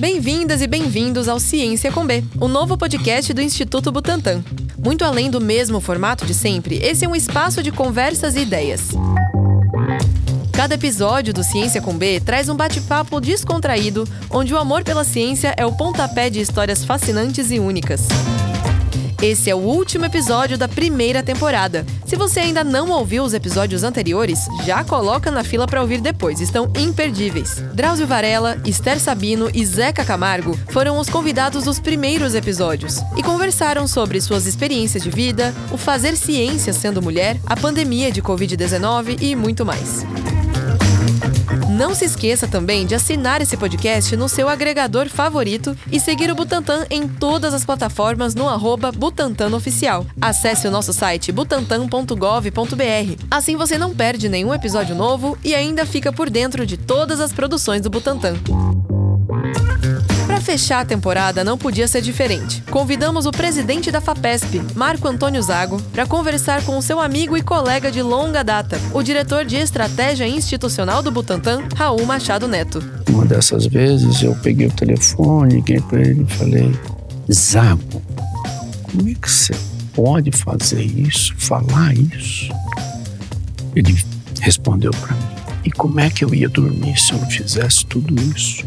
Bem-vindas e bem-vindos ao Ciência com B, o novo podcast do Instituto Butantan. Muito além do mesmo formato de sempre, esse é um espaço de conversas e ideias. Cada episódio do Ciência com B traz um bate-papo descontraído, onde o amor pela ciência é o pontapé de histórias fascinantes e únicas. Esse é o último episódio da primeira temporada. Se você ainda não ouviu os episódios anteriores, já coloca na fila para ouvir depois, estão imperdíveis. Drauzio Varela, Esther Sabino e Zeca Camargo foram os convidados dos primeiros episódios e conversaram sobre suas experiências de vida, o fazer ciência sendo mulher, a pandemia de Covid-19 e muito mais. Não se esqueça também de assinar esse podcast no seu agregador favorito e seguir o Butantan em todas as plataformas no arroba Butantan Oficial. Acesse o nosso site butantan.gov.br. Assim você não perde nenhum episódio novo e ainda fica por dentro de todas as produções do Butantan. Fechar a temporada não podia ser diferente. Convidamos o presidente da FAPESP, Marco Antônio Zago, para conversar com o seu amigo e colega de longa data, o diretor de estratégia institucional do Butantan, Raul Machado Neto. Uma dessas vezes eu peguei o telefone, liguei para ele e falei: Zago, como é que você pode fazer isso, falar isso? Ele respondeu para mim: E como é que eu ia dormir se eu não fizesse tudo isso?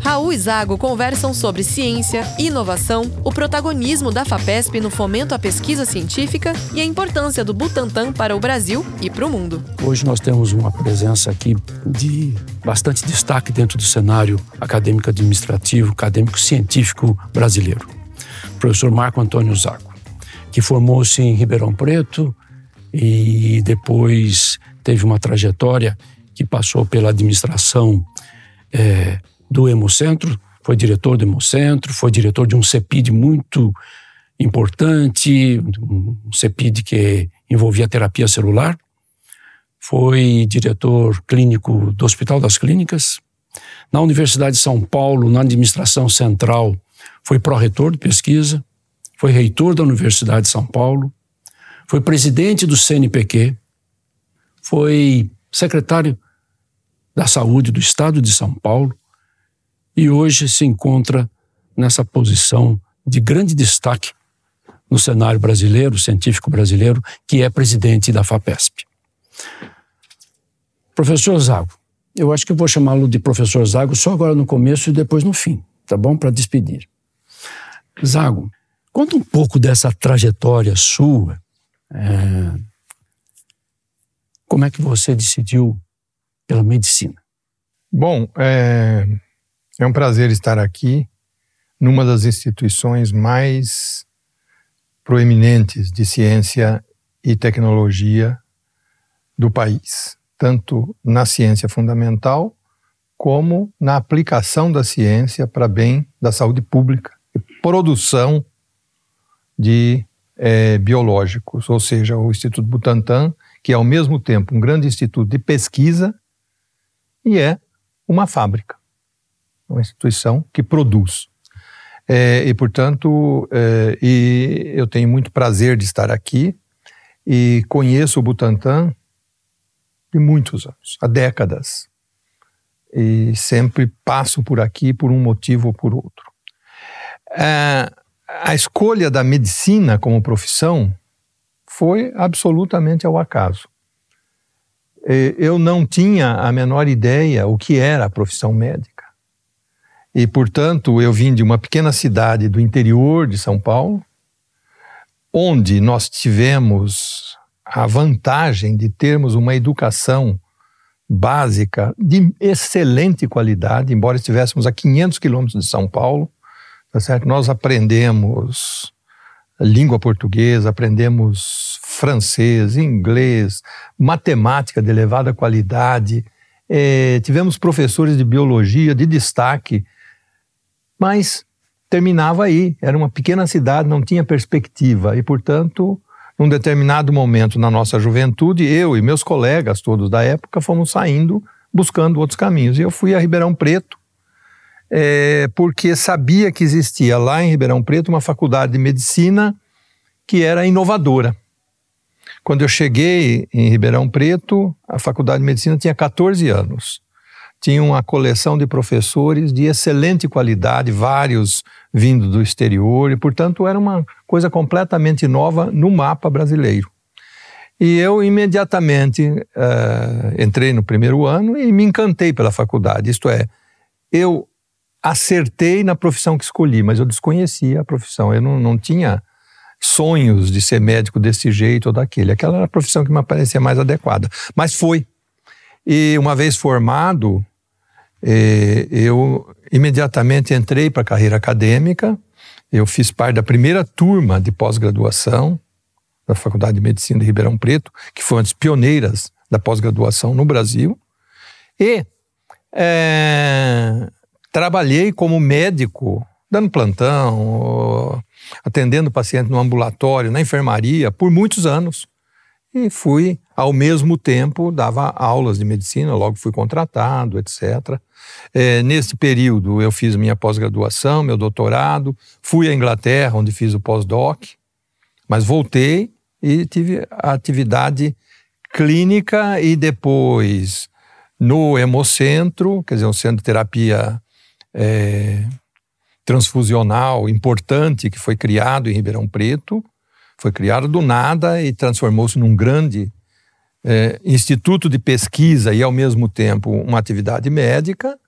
Raul e Zago conversam sobre ciência, inovação, o protagonismo da FAPESP no fomento à pesquisa científica e a importância do Butantan para o Brasil e para o mundo. Hoje nós temos uma presença aqui de bastante destaque dentro do cenário acadêmico administrativo, acadêmico científico brasileiro. Professor Marco Antônio Zago, que formou-se em Ribeirão Preto e depois teve uma trajetória que passou pela administração é, do Hemocentro, foi diretor do Hemocentro, foi diretor de um CEPID muito importante, um CEPID que envolvia terapia celular, foi diretor clínico do Hospital das Clínicas. Na Universidade de São Paulo, na administração central, foi pró-reitor de pesquisa, foi reitor da Universidade de São Paulo, foi presidente do CNPq, foi secretário da Saúde do Estado de São Paulo, e hoje se encontra nessa posição de grande destaque no cenário brasileiro, científico brasileiro, que é presidente da FAPESP. Professor Zago, eu acho que vou chamá-lo de professor Zago só agora no começo e depois no fim, tá bom? Para despedir. Zago, conta um pouco dessa trajetória sua. É... Como é que você decidiu pela medicina? Bom, é, é um prazer estar aqui numa das instituições mais proeminentes de ciência e tecnologia do país, tanto na ciência fundamental como na aplicação da ciência para bem da saúde pública e produção de é, biológicos, ou seja, o Instituto Butantan, que é ao mesmo tempo um grande instituto de pesquisa e é uma fábrica uma instituição que produz. É, e, portanto, é, e eu tenho muito prazer de estar aqui e conheço o Butantan de muitos anos, há décadas. E sempre passo por aqui por um motivo ou por outro. É, a escolha da medicina como profissão foi absolutamente ao acaso. Eu não tinha a menor ideia o que era a profissão médica. E, portanto, eu vim de uma pequena cidade do interior de São Paulo, onde nós tivemos a vantagem de termos uma educação básica de excelente qualidade, embora estivéssemos a 500 quilômetros de São Paulo, tá certo? Nós aprendemos língua portuguesa, aprendemos francês, inglês, matemática de elevada qualidade, eh, tivemos professores de biologia de destaque, mas terminava aí. Era uma pequena cidade, não tinha perspectiva. E, portanto, num determinado momento na nossa juventude, eu e meus colegas todos da época fomos saindo buscando outros caminhos. E eu fui a Ribeirão Preto, é, porque sabia que existia lá em Ribeirão Preto uma faculdade de medicina que era inovadora. Quando eu cheguei em Ribeirão Preto, a faculdade de medicina tinha 14 anos. Tinha uma coleção de professores de excelente qualidade, vários vindo do exterior, e, portanto, era uma coisa completamente nova no mapa brasileiro. E eu imediatamente uh, entrei no primeiro ano e me encantei pela faculdade. Isto é, eu acertei na profissão que escolhi, mas eu desconhecia a profissão. Eu não, não tinha sonhos de ser médico desse jeito ou daquele. Aquela era a profissão que me parecia mais adequada. Mas foi. E uma vez formado, eh, eu imediatamente entrei para a carreira acadêmica. Eu fiz parte da primeira turma de pós-graduação da Faculdade de Medicina de Ribeirão Preto, que foi uma das pioneiras da pós-graduação no Brasil. E é, trabalhei como médico, dando plantão, atendendo paciente no ambulatório, na enfermaria, por muitos anos. E fui, ao mesmo tempo, dava aulas de medicina, logo fui contratado, etc. É, nesse período, eu fiz minha pós-graduação, meu doutorado, fui à Inglaterra, onde fiz o pós-doc, mas voltei e tive atividade clínica e depois no Hemocentro, quer dizer, um centro de terapia é, transfusional importante que foi criado em Ribeirão Preto, foi criado do nada e transformou-se num grande é, instituto de pesquisa e, ao mesmo tempo, uma atividade médica.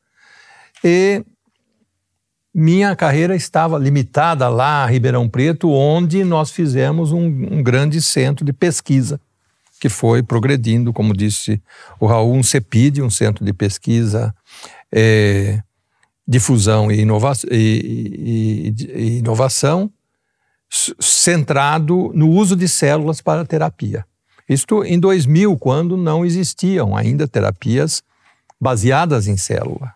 E minha carreira estava limitada lá a Ribeirão Preto, onde nós fizemos um, um grande centro de pesquisa, que foi progredindo, como disse o Raul, um CEPID, um centro de pesquisa, é, difusão e, inova e, e, e inovação, centrado no uso de células para terapia. Isto em 2000, quando não existiam ainda terapias baseadas em célula.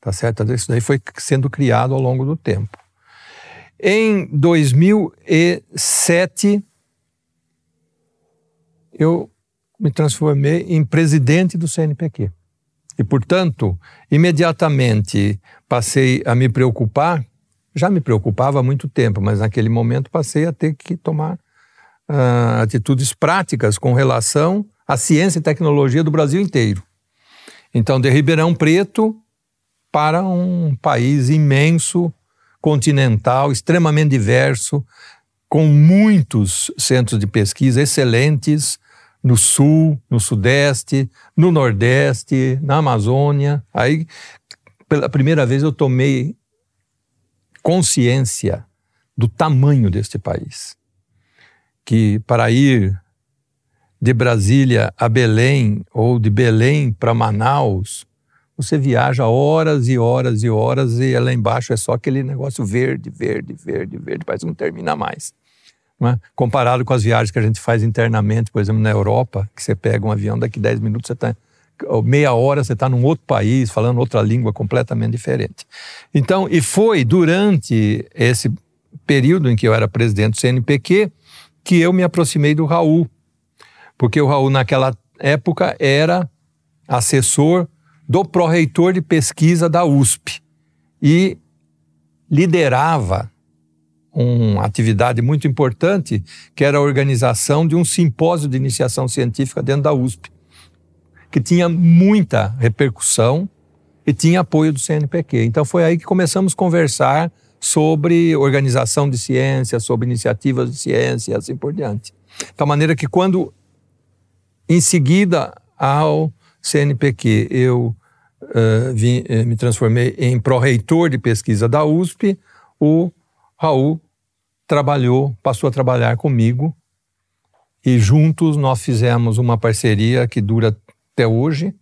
Tá certo? Isso daí foi sendo criado ao longo do tempo. Em 2007, eu me transformei em presidente do CNPq. E, portanto, imediatamente passei a me preocupar já me preocupava há muito tempo, mas naquele momento passei a ter que tomar uh, atitudes práticas com relação à ciência e tecnologia do Brasil inteiro. Então, de Ribeirão Preto para um país imenso, continental, extremamente diverso, com muitos centros de pesquisa excelentes no sul, no sudeste, no nordeste, na Amazônia. Aí, pela primeira vez, eu tomei consciência do tamanho deste país. Que para ir de Brasília a Belém ou de Belém para Manaus, você viaja horas e horas e horas e lá embaixo é só aquele negócio verde, verde, verde, verde, que não termina mais. Não é? Comparado com as viagens que a gente faz internamente, por exemplo, na Europa, que você pega um avião, daqui 10 minutos você está meia hora você está num outro país, falando outra língua completamente diferente. Então, e foi durante esse período em que eu era presidente do CNPq que eu me aproximei do Raul, porque o Raul, naquela época, era assessor do pró-reitor de pesquisa da USP e liderava uma atividade muito importante, que era a organização de um simpósio de iniciação científica dentro da USP que tinha muita repercussão e tinha apoio do CNPq. Então foi aí que começamos a conversar sobre organização de ciência, sobre iniciativas de ciência e assim por diante. Tal maneira que quando, em seguida ao CNPq, eu uh, vim, uh, me transformei em pró-reitor de pesquisa da USP, o Raul trabalhou, passou a trabalhar comigo e juntos nós fizemos uma parceria que dura até hoje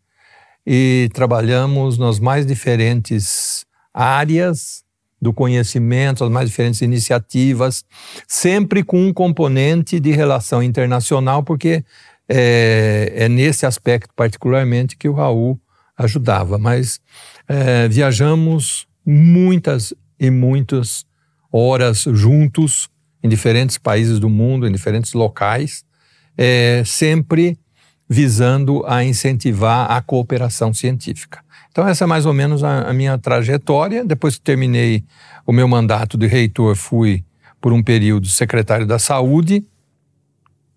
e trabalhamos nas mais diferentes áreas do conhecimento, as mais diferentes iniciativas, sempre com um componente de relação internacional, porque é, é nesse aspecto particularmente que o Raul ajudava. Mas é, viajamos muitas e muitas horas juntos em diferentes países do mundo, em diferentes locais, é, sempre visando a incentivar a cooperação científica. Então, essa é mais ou menos a, a, minha trajetória. Depois que terminei o meu mandato de reitor, fui, por um período, secretário da Saúde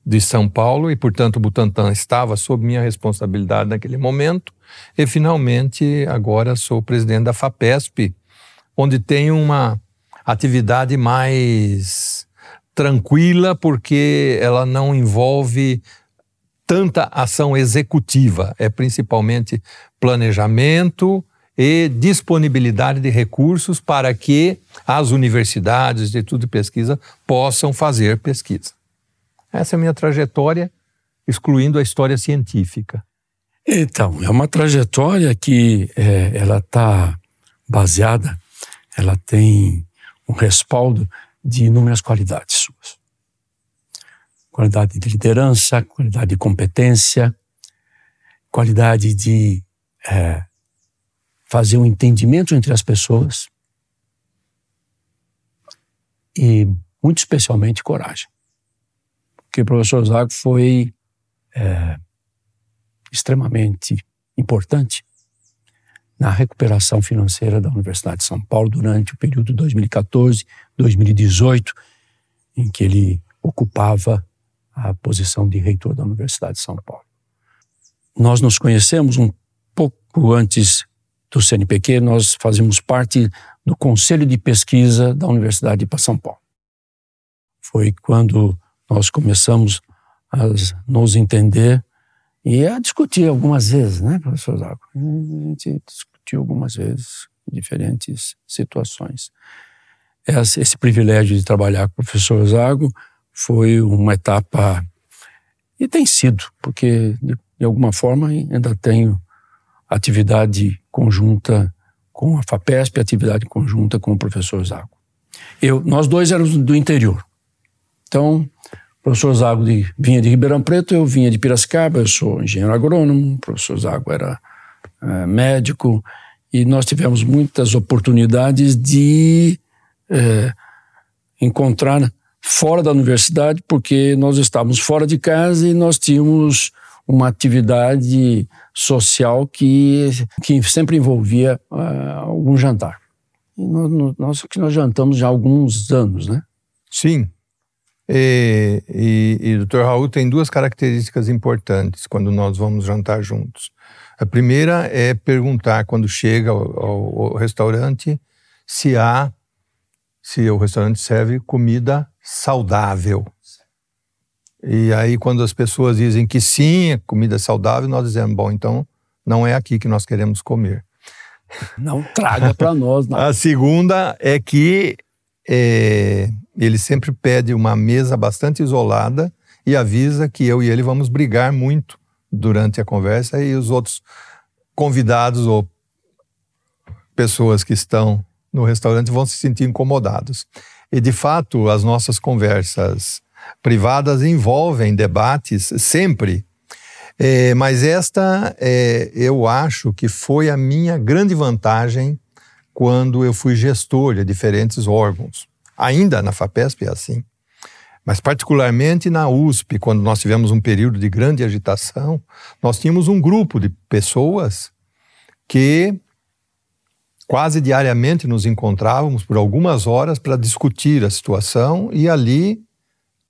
de São Paulo e, portanto, Butantan estava sob minha responsabilidade naquele momento. E, finalmente, agora sou presidente da FAPESP, onde tenho uma atividade mais tranquila, porque ela não envolve tanta ação executiva, é principalmente planejamento e disponibilidade de recursos para que as universidades de tudo de pesquisa possam fazer pesquisa. Essa é a minha trajetória, excluindo a história científica. Então, é uma trajetória que é, ela está baseada, ela tem um respaldo de inúmeras qualidades suas qualidade de liderança, qualidade de competência, qualidade de é, fazer um entendimento entre as pessoas e, muito especialmente, coragem. Porque o professor Zago foi é, extremamente importante na recuperação financeira da Universidade de São Paulo durante o período 2014-2018, em que ele ocupava a posição de reitor da Universidade de São Paulo. Nós nos conhecemos um pouco antes do CNPq, nós fazíamos parte do Conselho de Pesquisa da Universidade de São Paulo. Foi quando nós começamos a nos entender e a discutir algumas vezes, né, professor Zago? A gente discutiu algumas vezes diferentes situações. Esse, esse privilégio de trabalhar com o professor Zago foi uma etapa, e tem sido, porque de, de alguma forma ainda tenho atividade conjunta com a FAPESP, atividade conjunta com o professor Zago. Eu, nós dois éramos do interior. Então, o professor Zago de, vinha de Ribeirão Preto, eu vinha de Piracicaba, eu sou engenheiro agrônomo, o professor Zago era é, médico, e nós tivemos muitas oportunidades de é, encontrar fora da universidade, porque nós estávamos fora de casa e nós tínhamos uma atividade social que, que sempre envolvia uh, algum jantar. E nós, que nós jantamos já há alguns anos, né? Sim. E, e, e Dr. Raul tem duas características importantes quando nós vamos jantar juntos. A primeira é perguntar, quando chega ao, ao, ao restaurante, se há, se o restaurante serve comida saudável. E aí, quando as pessoas dizem que sim, é comida saudável, nós dizemos, bom, então não é aqui que nós queremos comer. Não traga para nós. Não. A segunda é que é, ele sempre pede uma mesa bastante isolada e avisa que eu e ele vamos brigar muito durante a conversa e os outros convidados ou pessoas que estão no restaurante vão se sentir incomodados. E, de fato, as nossas conversas privadas envolvem debates sempre. É, mas esta, é, eu acho que foi a minha grande vantagem quando eu fui gestor de diferentes órgãos. Ainda na FAPESP é assim. Mas, particularmente na USP, quando nós tivemos um período de grande agitação, nós tínhamos um grupo de pessoas que Quase diariamente nos encontrávamos por algumas horas para discutir a situação e ali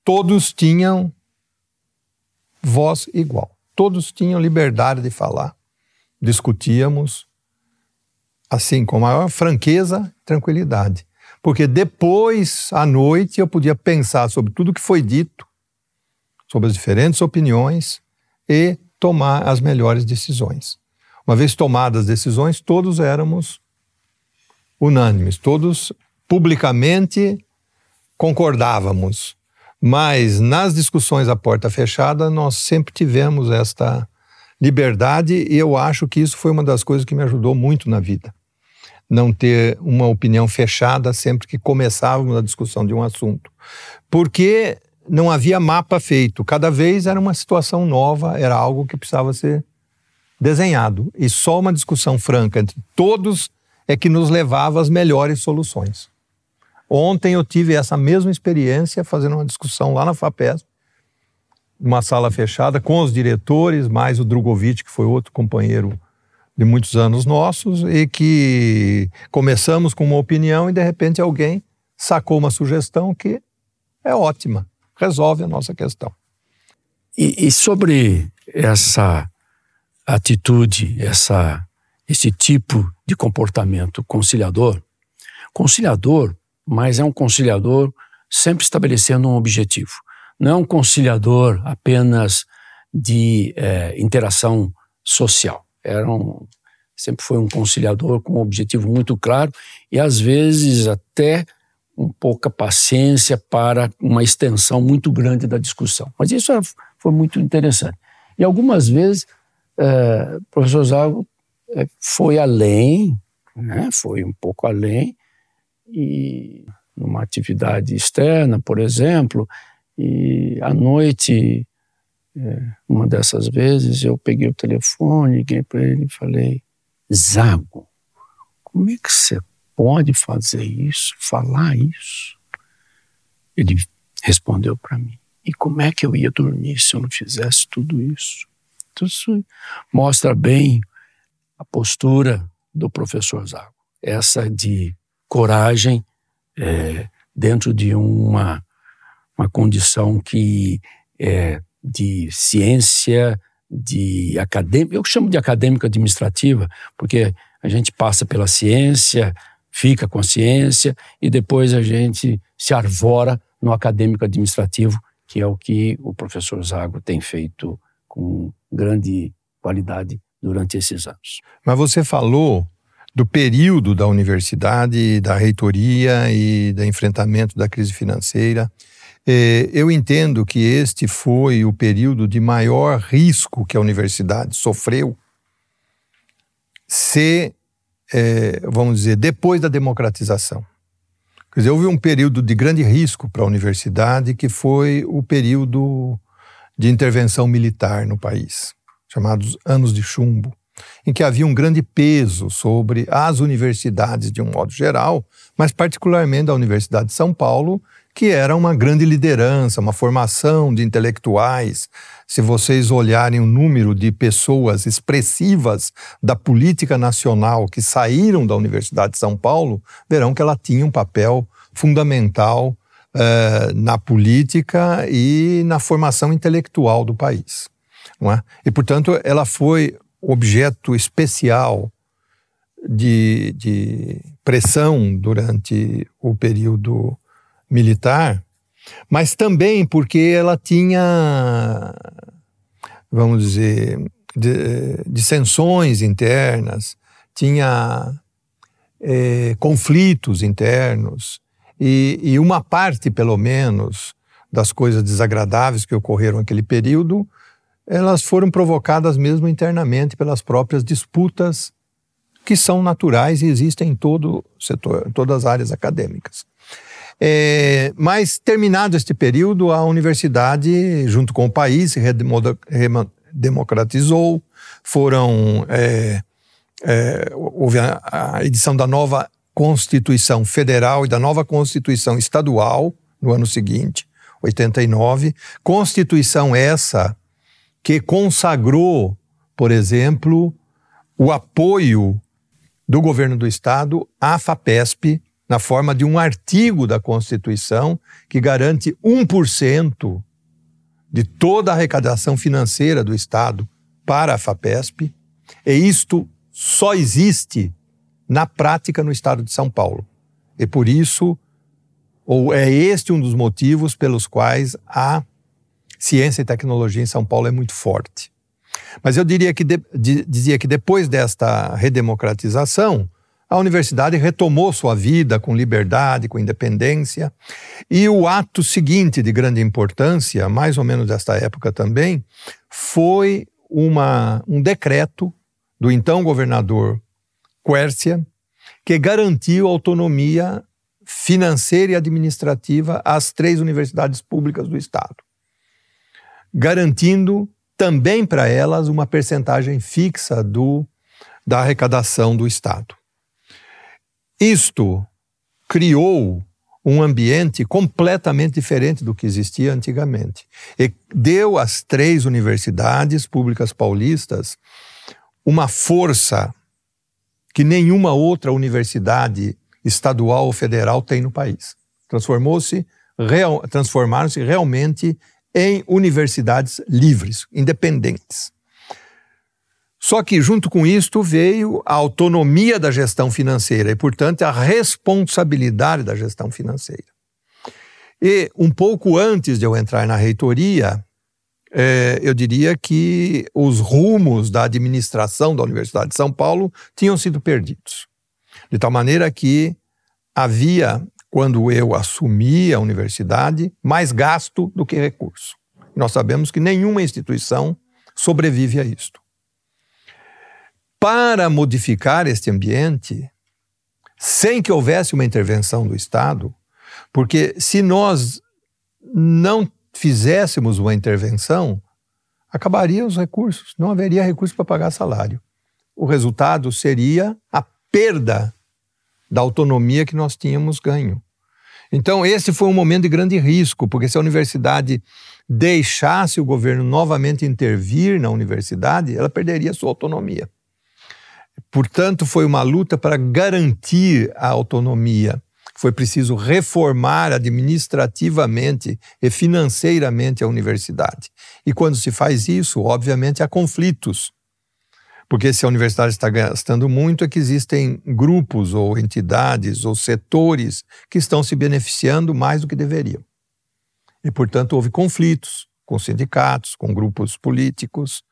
todos tinham voz igual. Todos tinham liberdade de falar. Discutíamos assim, com maior franqueza e tranquilidade. Porque depois, à noite, eu podia pensar sobre tudo que foi dito, sobre as diferentes opiniões e tomar as melhores decisões. Uma vez tomadas as decisões, todos éramos unânimes, todos publicamente concordávamos. Mas nas discussões à porta fechada, nós sempre tivemos esta liberdade e eu acho que isso foi uma das coisas que me ajudou muito na vida. Não ter uma opinião fechada sempre que começávamos a discussão de um assunto. Porque não havia mapa feito. Cada vez era uma situação nova, era algo que precisava ser desenhado. E só uma discussão franca entre todos é que nos levava às melhores soluções. Ontem eu tive essa mesma experiência fazendo uma discussão lá na FAPES, uma sala fechada com os diretores, mais o Drogovic, que foi outro companheiro de muitos anos nossos, e que começamos com uma opinião e de repente alguém sacou uma sugestão que é ótima, resolve a nossa questão. e, e sobre essa atitude, essa, esse tipo de comportamento conciliador, conciliador, mas é um conciliador sempre estabelecendo um objetivo. Não é um conciliador apenas de é, interação social. Era um, sempre foi um conciliador com um objetivo muito claro e às vezes até um pouca paciência para uma extensão muito grande da discussão. Mas isso é, foi muito interessante. E algumas vezes é, o professor Zago é, foi além, né, foi um pouco além, e numa atividade externa, por exemplo, e à noite, é, uma dessas vezes, eu peguei o telefone, liguei para ele e falei: Zago, como é que você pode fazer isso, falar isso? Ele respondeu para mim: e como é que eu ia dormir se eu não fizesse tudo isso? Isso mostra bem a postura do professor Zago, essa de coragem é, dentro de uma, uma condição que é de ciência, de acadêmica, eu chamo de acadêmica administrativa, porque a gente passa pela ciência, fica com a ciência e depois a gente se arvora no acadêmico administrativo, que é o que o professor Zago tem feito com grande qualidade durante esses anos. Mas você falou do período da universidade, da reitoria e do enfrentamento da crise financeira. É, eu entendo que este foi o período de maior risco que a universidade sofreu se, é, vamos dizer, depois da democratização. Quer dizer, houve um período de grande risco para a universidade que foi o período de intervenção militar no país, chamados Anos de Chumbo, em que havia um grande peso sobre as universidades de um modo geral, mas particularmente a Universidade de São Paulo, que era uma grande liderança, uma formação de intelectuais. Se vocês olharem o número de pessoas expressivas da política nacional que saíram da Universidade de São Paulo, verão que ela tinha um papel fundamental uh, na política e na formação intelectual do país. É? E, portanto, ela foi objeto especial de, de pressão durante o período militar, mas também porque ela tinha, vamos dizer, dissensões internas, tinha é, conflitos internos, e, e uma parte, pelo menos, das coisas desagradáveis que ocorreram naquele período, elas foram provocadas mesmo internamente pelas próprias disputas que são naturais e existem em todo setor, em todas as áreas acadêmicas. É, mas, terminado este período, a universidade, junto com o país, se redemocratizou, foram, é, é, houve a, a edição da nova Constituição Federal e da nova Constituição Estadual no ano seguinte, 89. Constituição essa que consagrou, por exemplo, o apoio do governo do estado à FAPESP na forma de um artigo da Constituição que garante 1% de toda a arrecadação financeira do estado para a FAPESP, e isto só existe na prática no estado de São Paulo. E por isso, ou é este um dos motivos pelos quais a ciência e tecnologia em São Paulo é muito forte. Mas eu diria que de, de, dizia que depois desta redemocratização, a universidade retomou sua vida com liberdade, com independência, e o ato seguinte de grande importância, mais ou menos desta época também, foi uma, um decreto do então governador Quércia, que garantiu autonomia financeira e administrativa às três universidades públicas do Estado, garantindo também para elas uma percentagem fixa do, da arrecadação do Estado. Isto criou um ambiente completamente diferente do que existia antigamente. E deu às três universidades públicas paulistas uma força que nenhuma outra universidade estadual ou federal tem no país. Transformou-se, real, transformaram-se realmente em universidades livres, independentes. Só que, junto com isto, veio a autonomia da gestão financeira e, portanto, a responsabilidade da gestão financeira. E, um pouco antes de eu entrar na reitoria, é, eu diria que os rumos da administração da Universidade de São Paulo tinham sido perdidos. De tal maneira que havia, quando eu assumi a universidade, mais gasto do que recurso. Nós sabemos que nenhuma instituição sobrevive a isto. Para modificar este ambiente, sem que houvesse uma intervenção do Estado, porque se nós não fizéssemos uma intervenção, acabariam os recursos, não haveria recurso para pagar salário. O resultado seria a perda da autonomia que nós tínhamos ganho. Então, esse foi um momento de grande risco, porque se a universidade deixasse o governo novamente intervir na universidade, ela perderia sua autonomia. Portanto, foi uma luta para garantir a autonomia. Foi preciso reformar administrativamente e financeiramente a universidade. E quando se faz isso, obviamente há conflitos. Porque se a universidade está gastando muito, é que existem grupos ou entidades ou setores que estão se beneficiando mais do que deveriam. E, portanto, houve conflitos com sindicatos, com grupos políticos,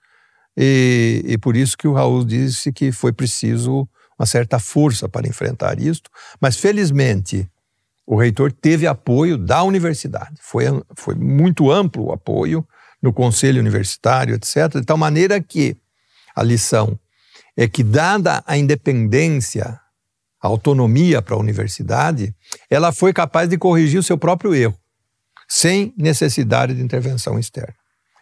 e, e por isso que o Raul disse que foi preciso uma certa força para enfrentar isto, mas felizmente o reitor teve apoio da universidade, foi, foi muito amplo o apoio no conselho universitário, etc., de tal maneira que a lição é que, dada a independência, a autonomia para a universidade, ela foi capaz de corrigir o seu próprio erro, sem necessidade de intervenção externa.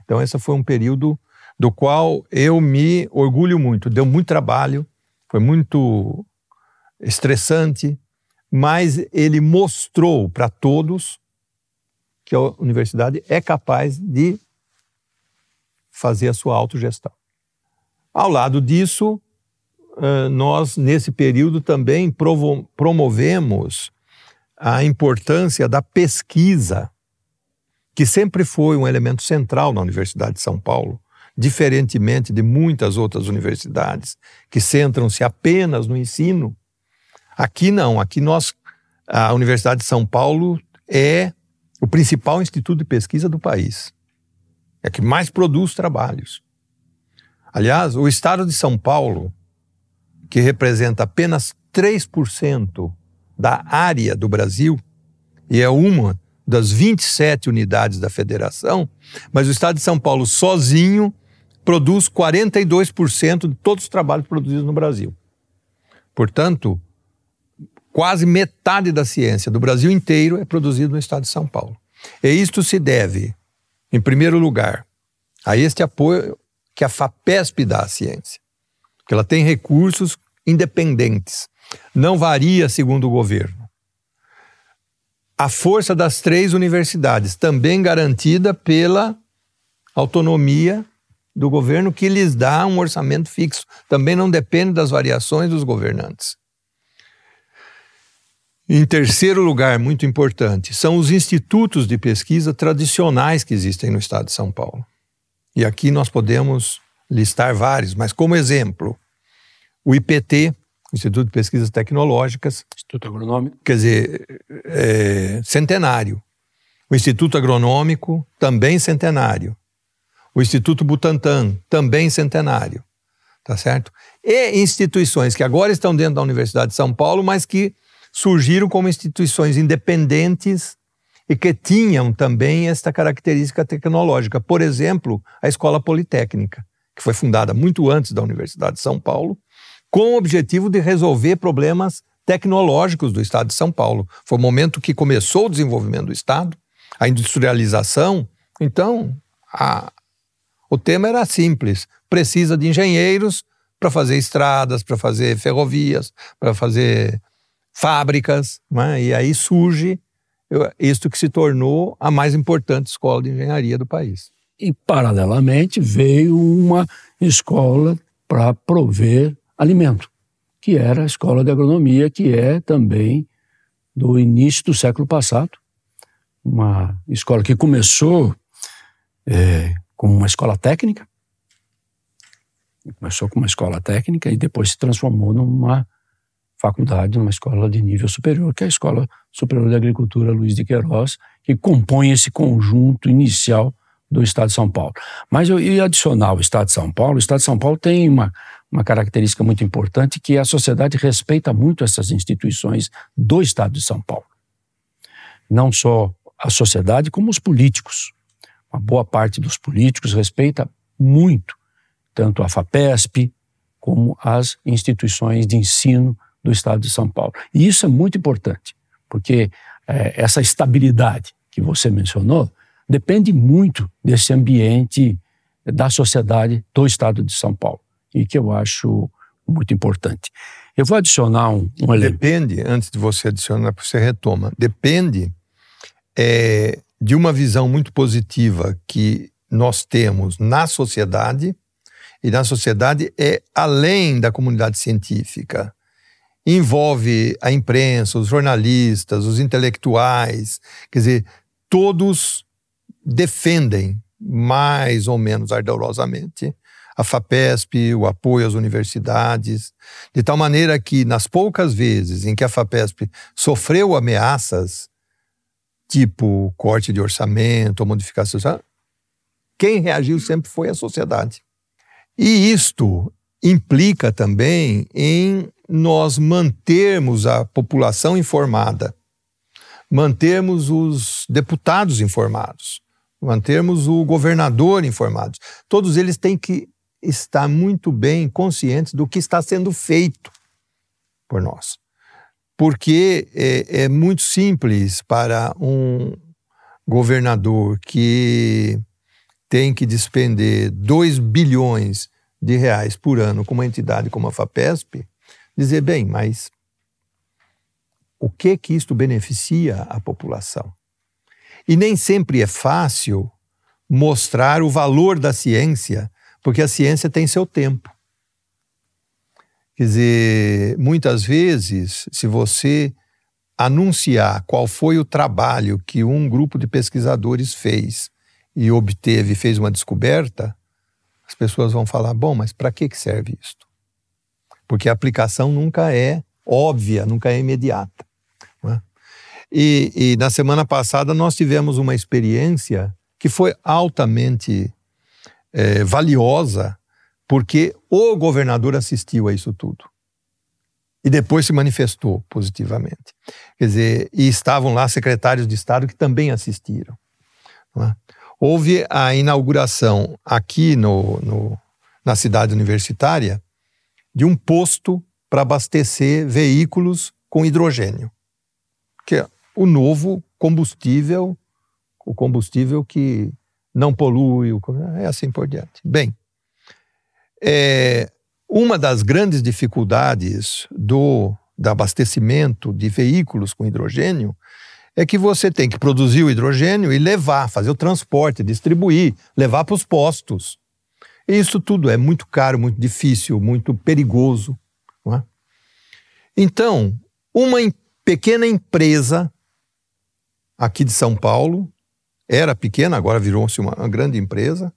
Então, esse foi um período do qual eu me orgulho muito. Deu muito trabalho, foi muito estressante, mas ele mostrou para todos que a universidade é capaz de fazer a sua autogestão. Ao lado disso, nós, nesse período, também promovemos a importância da pesquisa, que sempre foi um elemento central na Universidade de São Paulo diferentemente de muitas outras universidades que centram-se apenas no ensino, aqui não, aqui nós, a Universidade de São Paulo é o principal instituto de pesquisa do país. É que mais produz trabalhos. Aliás, o estado de São Paulo, que representa apenas 3% da área do Brasil, e é uma das 27 unidades da federação, mas o estado de São Paulo sozinho produz 42% de todos os trabalhos produzidos no Brasil. Portanto, quase metade da ciência do Brasil inteiro é produzida no estado de São Paulo. E isto se deve, em primeiro lugar, a este apoio que a FAPESP dá à ciência, que ela tem recursos independentes, não varia segundo o governo. A força das três universidades, também garantida pela autonomia do governo que lhes dá um orçamento fixo. Também não depende das variações dos governantes. Em terceiro lugar, muito importante, são os institutos de pesquisa tradicionais que existem no estado de São Paulo. E aqui nós podemos listar vários, mas como exemplo, o IPT, Instituto de Pesquisas Tecnológicas. Instituto Agronômico. Quer dizer, é, centenário. O Instituto Agronômico, também centenário o Instituto Butantan, também centenário, tá certo? E instituições que agora estão dentro da Universidade de São Paulo, mas que surgiram como instituições independentes e que tinham também esta característica tecnológica. Por exemplo, a Escola Politécnica, que foi fundada muito antes da Universidade de São Paulo, com o objetivo de resolver problemas tecnológicos do Estado de São Paulo. Foi o momento que começou o desenvolvimento do Estado, a industrialização. Então, a, o tema era simples: precisa de engenheiros para fazer estradas, para fazer ferrovias, para fazer fábricas, né? e aí surge isto que se tornou a mais importante escola de engenharia do país. E, paralelamente, veio uma escola para prover alimento, que era a escola de agronomia, que é também do início do século passado. Uma escola que começou é, como uma escola técnica. Começou com uma escola técnica e depois se transformou numa faculdade, numa escola de nível superior, que é a Escola Superior de Agricultura Luiz de Queiroz, que compõe esse conjunto inicial do Estado de São Paulo. Mas eu ia adicionar o Estado de São Paulo. O Estado de São Paulo tem uma, uma característica muito importante que a sociedade respeita muito essas instituições do Estado de São Paulo. Não só a sociedade, como os políticos. Uma boa parte dos políticos respeita muito tanto a FAPESP como as instituições de ensino do Estado de São Paulo. E isso é muito importante, porque é, essa estabilidade que você mencionou depende muito desse ambiente da sociedade do Estado de São Paulo, e que eu acho muito importante. Eu vou adicionar um, um elemento. Depende, antes de você adicionar, você retoma, depende é, de uma visão muito positiva que nós temos na sociedade, e na sociedade é além da comunidade científica envolve a imprensa, os jornalistas, os intelectuais, quer dizer, todos defendem mais ou menos ardorosamente a FAPESP, o apoio às universidades, de tal maneira que nas poucas vezes em que a FAPESP sofreu ameaças, tipo corte de orçamento ou modificação, quem reagiu sempre foi a sociedade. E isto implica também em nós mantermos a população informada, mantermos os deputados informados, mantermos o governador informado. Todos eles têm que estar muito bem conscientes do que está sendo feito por nós. Porque é, é muito simples para um governador que tem que despender 2 bilhões de reais por ano com uma entidade como a FAPESP, dizer, bem, mas o que que isto beneficia a população? E nem sempre é fácil mostrar o valor da ciência, porque a ciência tem seu tempo. Quer dizer, muitas vezes, se você anunciar qual foi o trabalho que um grupo de pesquisadores fez e obteve, fez uma descoberta, as pessoas vão falar: bom, mas para que serve isto? porque a aplicação nunca é óbvia, nunca é imediata. É? E, e, na semana passada nós tivemos uma experiência que foi altamente é, valiosa, porque o governador assistiu a isso tudo. E depois se manifestou positivamente. Quer dizer, e estavam lá secretários de Estado que também assistiram. É? Houve a inauguração aqui no, no, na cidade universitária de um posto para abastecer veículos com hidrogênio, que é o novo combustível, o combustível que não polui, é assim por diante. Bem, é, uma das grandes dificuldades do, do abastecimento de veículos com hidrogênio é que você tem que produzir o hidrogênio e levar, fazer o transporte, distribuir, levar para os postos. Isso tudo é muito caro, muito difícil, muito perigoso. É? Então, uma pequena empresa aqui de São Paulo, era pequena, agora virou-se uma, uma, grande empresa,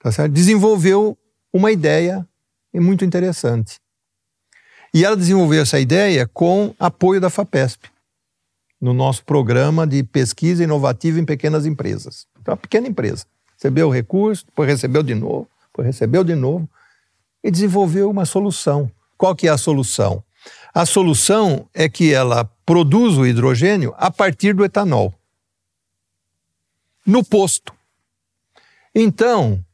tá certo? desenvolveu uma ideia muito interessante. E ela desenvolveu essa ideia com apoio da FAPESP, no nosso programa de pesquisa inovativa em pequenas empresas. Então, uma pequena empresa. Recebeu o recurso, depois recebeu de novo, recebeu de novo e desenvolveu uma solução. Qual que é a solução? A solução é que ela produz o hidrogênio a partir do etanol. No posto. Então,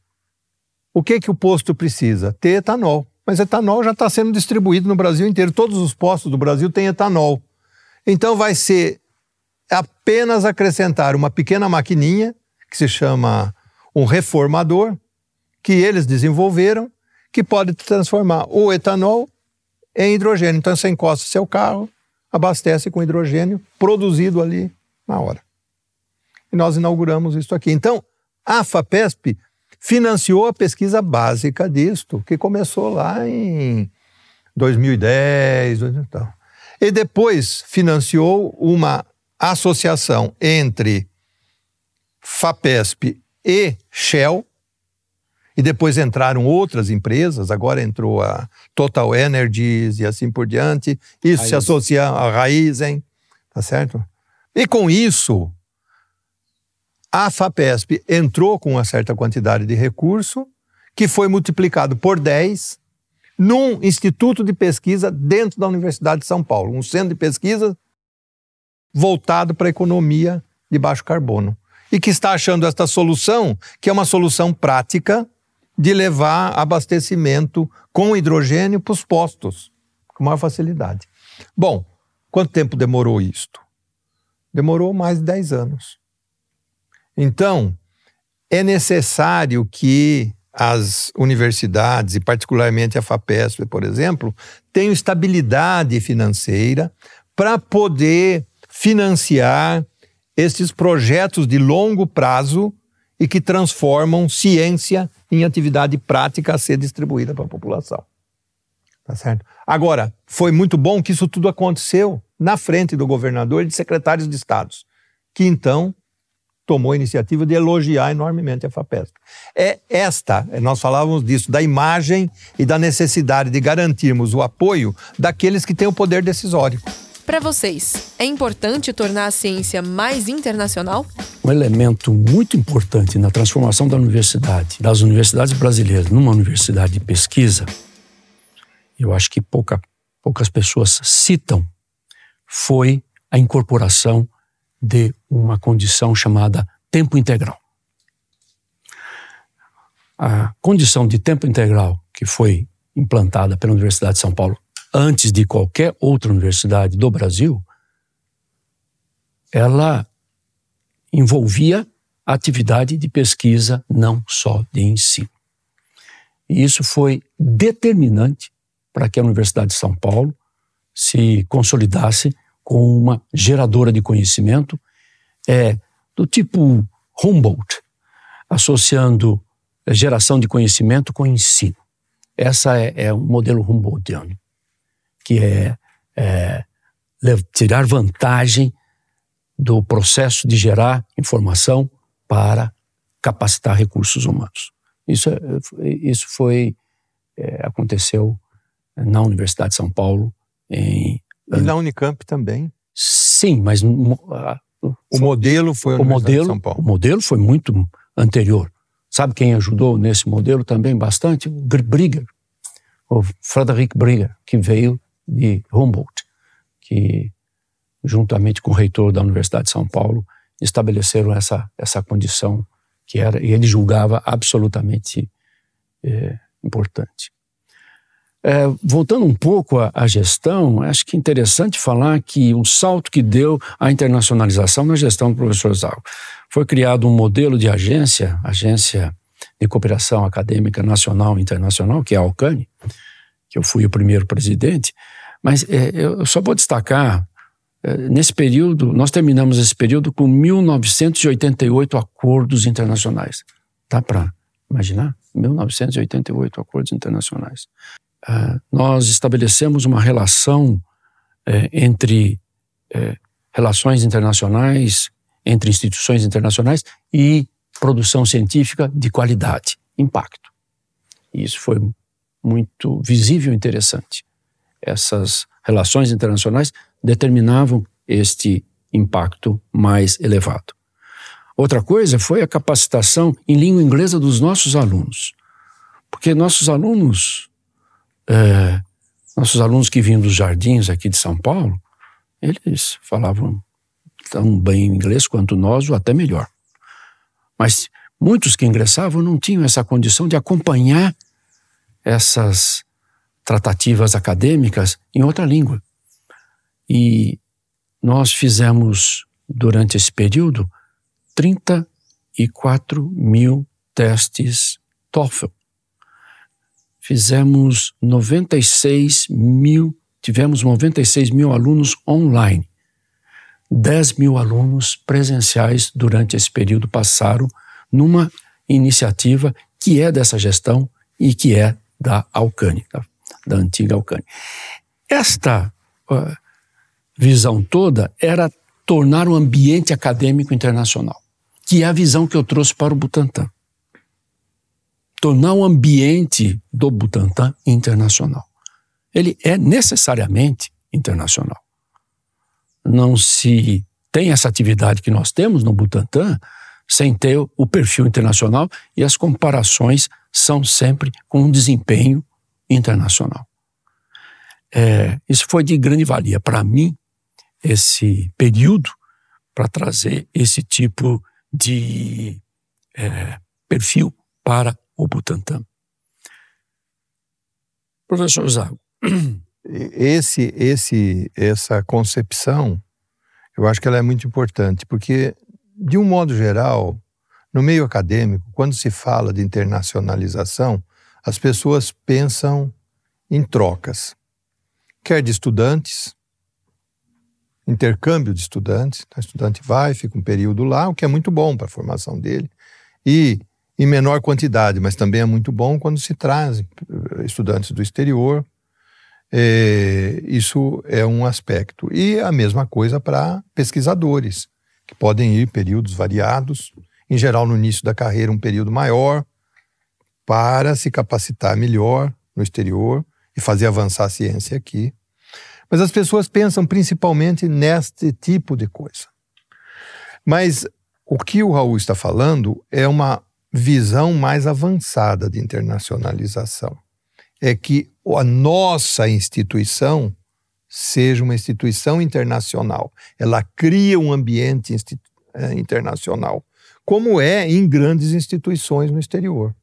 o que que o posto precisa? Ter etanol. Mas etanol já está sendo distribuído no Brasil inteiro. Todos os postos do Brasil têm etanol. Então vai ser apenas acrescentar uma pequena maquininha, que se chama um reformador, que eles desenvolveram, que pode transformar o etanol em hidrogênio. Então você encosta seu carro, abastece com hidrogênio produzido ali na hora. E nós inauguramos isso aqui. Então, a FAPESP financiou a pesquisa básica disto, que começou lá em 2010, então. E depois financiou uma associação entre FAPESP e Shell, e depois entraram outras empresas, agora entrou a Total Energies e assim por diante. Isso Raiz. se associa à Raizen, tá certo? E com isso, a FAPESP entrou com uma certa quantidade de recurso, que foi multiplicado por 10 num instituto de pesquisa dentro da Universidade de São Paulo, um centro de pesquisa voltado para a economia de baixo carbono. E que está achando esta solução, que é uma solução prática de levar abastecimento com hidrogênio para os postos, com maior facilidade. Bom, quanto tempo demorou isto? Demorou mais de 10 anos. Então, é necessário que as universidades, e particularmente a FAPESP, por exemplo, tenham estabilidade financeira para poder financiar esses projetos de longo prazo e que transformam ciência em atividade prática a ser distribuída para a população. Tá certo? Agora, foi muito bom que isso tudo aconteceu na frente do governador e de secretários de estados, que então tomou a iniciativa de elogiar enormemente a FAPESP. É esta, nós falávamos disso, da imagem e da necessidade de garantirmos o apoio daqueles que têm o poder decisório. Para vocês, é importante tornar a ciência mais internacional? Um elemento muito importante na transformação da universidade, das universidades brasileiras, numa universidade de pesquisa, eu acho que pouca, poucas pessoas citam, foi a incorporação de uma condição chamada tempo integral. A condição de tempo integral que foi implantada pela Universidade de São Paulo antes de qualquer outra universidade do Brasil, ela envolvia atividade de pesquisa, não só de ensino. E isso foi determinante para que a Universidade de São Paulo se consolidasse como uma geradora de conhecimento é, do tipo Humboldt, associando geração de conhecimento com ensino. Essa é, é um modelo Humboldtiano que é, é tirar vantagem do processo de gerar informação para capacitar recursos humanos. Isso, é, isso foi é, aconteceu na Universidade de São Paulo em e na Unicamp também. Sim, mas o modelo foi o modelo, de São Paulo. O modelo foi muito anterior. Sabe quem ajudou nesse modelo também bastante? O Brigger, o Frederick Brigger, que veio de Humboldt, que, juntamente com o reitor da Universidade de São Paulo, estabeleceram essa, essa condição que era, e ele julgava absolutamente é, importante. É, voltando um pouco à, à, gestão, acho que é interessante falar que um salto que deu a internacionalização na gestão do professor Zago. Foi criado um modelo de agência, Agência de Cooperação Acadêmica Nacional e Internacional, que é a Alcane, que eu fui o primeiro presidente, mas é, eu só vou destacar, é, nesse período, nós terminamos esse período com 1988 acordos internacionais. Dá para imaginar? 1988 acordos internacionais. Uh, nós estabelecemos uma relação é, entre é, relações internacionais, entre instituições internacionais e produção científica de qualidade, impacto. E isso foi muito visível e interessante. Essas relações internacionais determinavam este impacto mais elevado. Outra coisa foi a capacitação em língua inglesa dos nossos alunos. Porque nossos alunos, é, nossos alunos que vinham dos jardins aqui de São Paulo, eles falavam tão bem inglês quanto nós, ou até melhor. Mas muitos que ingressavam não tinham essa condição de acompanhar essas tratativas acadêmicas em outra língua. E nós fizemos, durante esse período, 34 mil testes TOEFL. Fizemos 96 mil, tivemos 96 mil alunos online. 10 mil alunos presenciais durante esse período passaram numa iniciativa que é dessa gestão e que é da Alcane, da, da antiga Alcane. Esta uh, visão toda era tornar o ambiente acadêmico internacional. que é a visão que eu trouxe para o Butantan. Tornar o ambiente do Butantan internacional. Ele é necessariamente internacional. Não se tem essa atividade que nós temos no Butantan sem ter o perfil internacional e as comparações são sempre com um desempenho internacional. É, isso foi de grande valia para mim, esse período, para trazer esse tipo de é, perfil para o Butantan. Professor Zago. Esse, esse, essa concepção, eu acho que ela é muito importante, porque, de um modo geral, no meio acadêmico, quando se fala de internacionalização, as pessoas pensam em trocas, quer de estudantes, intercâmbio de estudantes, então, o estudante vai, fica um período lá, o que é muito bom para a formação dele, e em menor quantidade, mas também é muito bom quando se traz eh, estudantes do exterior. É, isso é um aspecto. E a mesma coisa para pesquisadores, que podem ir períodos variados, em geral no início da carreira um período maior, para se capacitar melhor no exterior e fazer avançar a ciência aqui. Mas as pessoas pensam principalmente neste tipo de coisa. Mas o que o Raul está falando é uma visão mais avançada de internacionalização. É que a nossa instituição seja uma instituição internacional. Ela cria um ambiente eh, internacional como é em grandes instituições no exterior.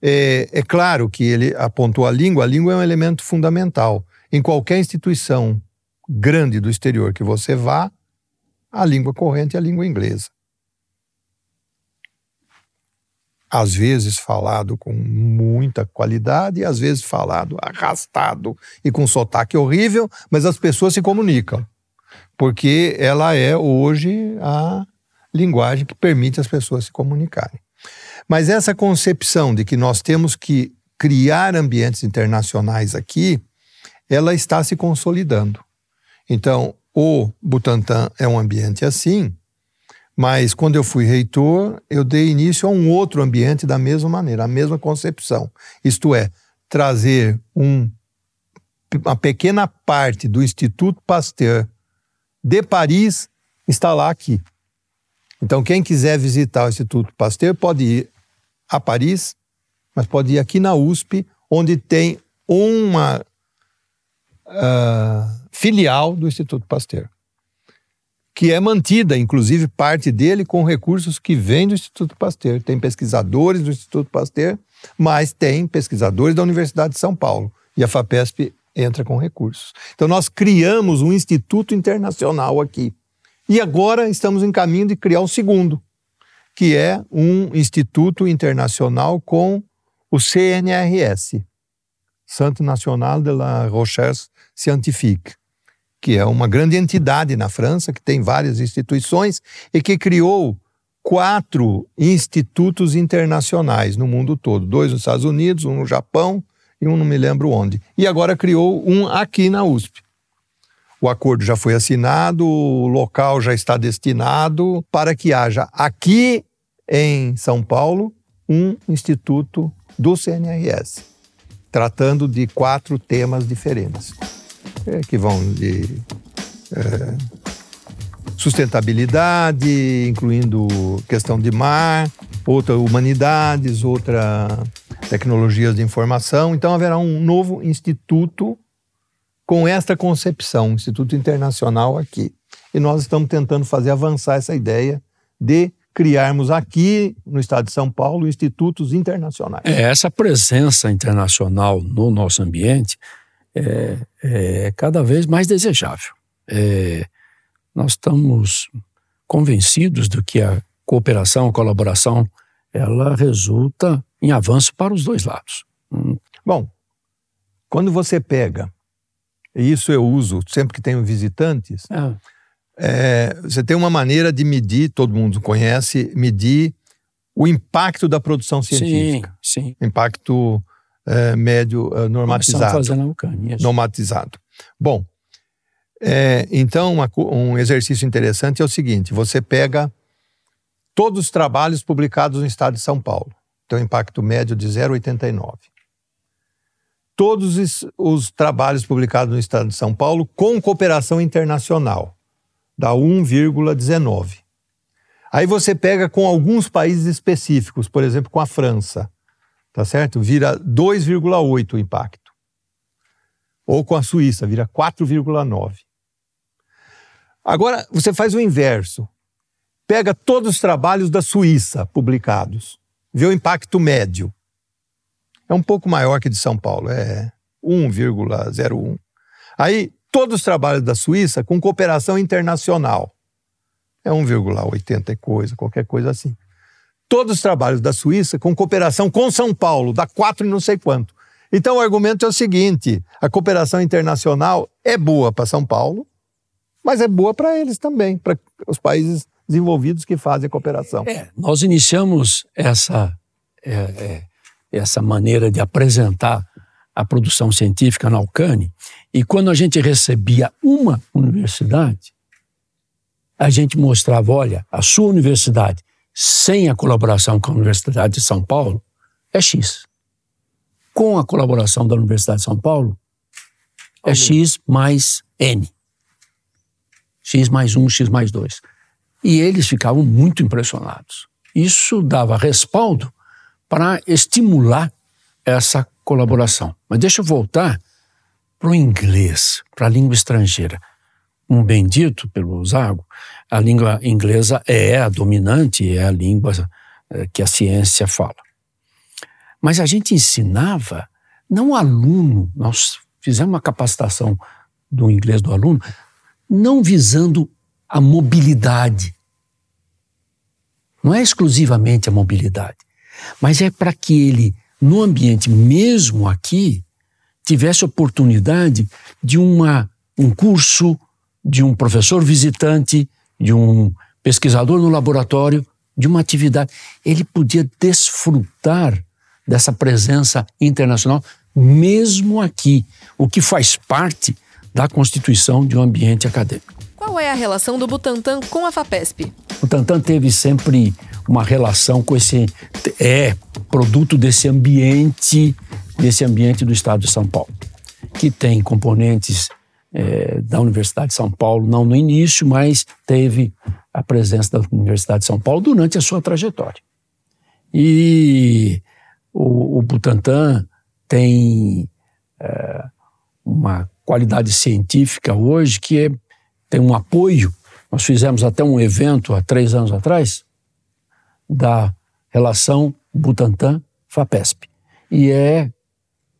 É, é, claro que ele apontou a língua, a língua é um elemento fundamental. Em qualquer instituição grande do exterior que você vá, a língua corrente é a língua inglesa. Às vezes falado com muita qualidade, e às vezes falado arrastado e com sotaque horrível, mas as pessoas se comunicam, porque ela é hoje a linguagem que permite as pessoas se comunicarem. Mas essa concepção de que nós temos que criar ambientes internacionais aqui, ela está se consolidando. Então, o Butantan é um ambiente assim, mas quando eu fui reitor, eu dei início a um outro ambiente da mesma maneira, a mesma concepção. Isto é, trazer um, uma pequena parte do Instituto Pasteur de Paris instalar aqui. Então, quem quiser visitar o Instituto Pasteur pode ir a Paris, mas pode ir aqui na USP, onde tem uma uh, filial do Instituto Pasteur, que é mantida, inclusive parte dele, com recursos que vêm do Instituto Pasteur. Tem pesquisadores do Instituto Pasteur, mas tem pesquisadores da Universidade de São Paulo. E a FAPESP entra com recursos. Então, nós criamos um instituto internacional aqui e agora estamos em caminho de criar um segundo, que é um instituto internacional com o CNRS, Centre National de la Recherche Scientifique, que é uma grande entidade na França, que tem várias instituições e que criou quatro institutos internacionais no mundo todo: dois nos Estados Unidos, um no Japão e um não me lembro onde. E agora criou um aqui na USP. O acordo já foi assinado, o local já está destinado para que haja aqui em São Paulo um instituto do CNRS, tratando de quatro temas diferentes, é, que vão de é, sustentabilidade, incluindo questão de mar, outra humanidades, outra tecnologias de informação. Então haverá um novo instituto com esta concepção, Instituto Internacional aqui. E nós estamos tentando fazer avançar essa ideia de criarmos aqui no estado de São Paulo institutos internacionais. É, essa presença internacional no nosso ambiente é, é cada vez mais desejável. É, nós estamos convencidos de que a cooperação, a colaboração, ela resulta em avanço para os dois lados. Hum. Bom, quando você pega e isso eu uso sempre que tenho visitantes. É. É, você tem uma maneira de medir, todo mundo conhece, medir o impacto da produção científica. Sim, sim. Impacto é, médio é, normatizado. Isso. Normatizado. Bom, é, então uma, um exercício interessante é o seguinte: você pega todos os trabalhos publicados no estado de São Paulo. Tem um impacto médio de 0,89. Todos os, os trabalhos publicados no estado de São Paulo com cooperação internacional, dá 1,19. Aí você pega com alguns países específicos, por exemplo, com a França, tá certo? Vira 2,8 o impacto. Ou com a Suíça, vira 4,9. Agora, você faz o inverso. Pega todos os trabalhos da Suíça publicados, vê o impacto médio. É um pouco maior que de São Paulo, é 1,01. Aí, todos os trabalhos da Suíça com cooperação internacional é 1,80 e coisa, qualquer coisa assim. Todos os trabalhos da Suíça com cooperação com São Paulo, dá 4 e não sei quanto. Então o argumento é o seguinte: a cooperação internacional é boa para São Paulo, mas é boa para eles também, para os países desenvolvidos que fazem a cooperação. É, nós iniciamos essa, é, é, essa maneira de apresentar a produção científica na Alcane, e quando a gente recebia uma universidade, a gente mostrava, olha, a sua universidade, sem a colaboração com a Universidade de São Paulo, é X. Com a colaboração da Universidade de São Paulo, é X mais N. X mais 1, X mais 2. E eles ficavam muito impressionados. Isso dava respaldo para estimular essa colaboração. Mas deixa eu voltar para o inglês, para a língua estrangeira um bendito pelo Zago, a língua inglesa é a dominante, é a língua eh, que a ciência fala. Mas a gente ensinava, não aluno, nós fizemos uma capacitação do inglês do aluno, não visando a mobilidade. Não é exclusivamente a mobilidade, mas é para que ele, no ambiente mesmo aqui, tivesse oportunidade de uma, um curso de um professor visitante, de um pesquisador no laboratório, de uma atividade. Ele podia desfrutar dessa presença internacional, mesmo aqui, o que faz parte da constituição de um ambiente acadêmico. Qual é a relação do Butantan com a FAPESP? O Butantan teve sempre uma relação com esse é produto desse ambiente, desse ambiente do estado de São Paulo, que tem componentes é, da Universidade de São Paulo, não no início, mas teve a presença da Universidade de São Paulo durante a sua trajetória. E o, o Butantan tem é, uma qualidade científica hoje que é, tem um apoio. Nós fizemos até um evento há três anos atrás da relação Butantan-FAPESP. E é,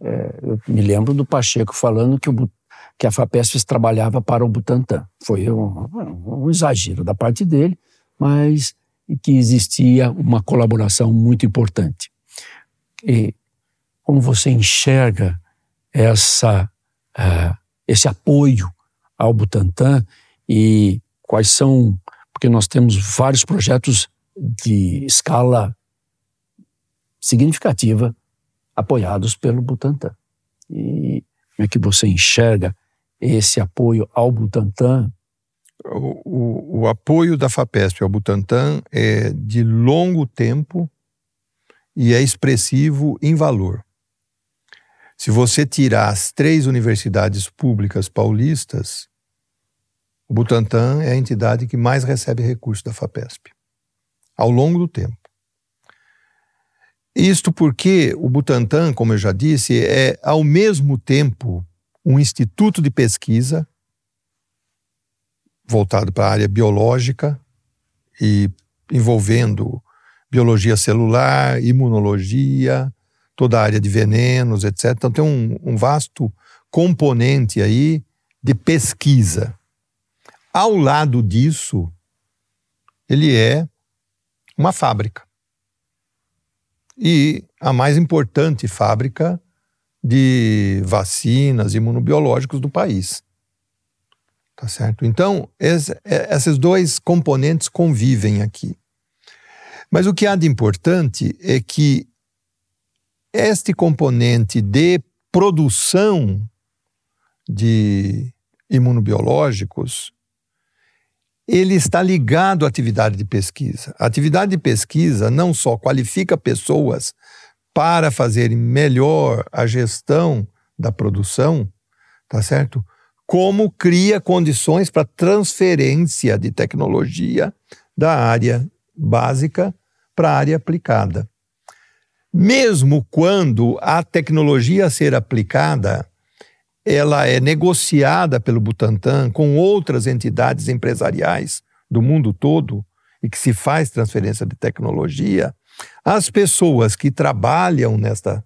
é, eu me lembro do Pacheco falando que o, que a FAPESP trabalhava para o Butantan. Foi um, um exagero da parte dele, mas que existia uma colaboração muito importante. E como você enxerga essa, uh, esse apoio ao Butantan e quais são, porque nós temos vários projetos de escala significativa apoiados pelo Butantan. E como é que você enxerga esse apoio ao Butantan? O, o, o apoio da FAPESP ao Butantan é de longo tempo e é expressivo em valor. Se você tirar as três universidades públicas paulistas, o Butantan é a entidade que mais recebe recursos da FAPESP, ao longo do tempo. Isto porque o Butantan, como eu já disse, é ao mesmo tempo um instituto de pesquisa voltado para a área biológica e envolvendo biologia celular, imunologia, toda a área de venenos, etc. Então tem um, um vasto componente aí de pesquisa. Ao lado disso, ele é uma fábrica. E a mais importante fábrica de vacinas imunobiológicos do país. Tá certo? Então, esse, é, esses dois componentes convivem aqui. Mas o que há de importante é que este componente de produção de imunobiológicos, ele está ligado à atividade de pesquisa. A atividade de pesquisa não só qualifica pessoas para fazerem melhor a gestão da produção, tá certo? Como cria condições para transferência de tecnologia da área básica para a área aplicada. Mesmo quando a tecnologia a ser aplicada ela é negociada pelo Butantan com outras entidades empresariais do mundo todo e que se faz transferência de tecnologia, as pessoas que trabalham nesta,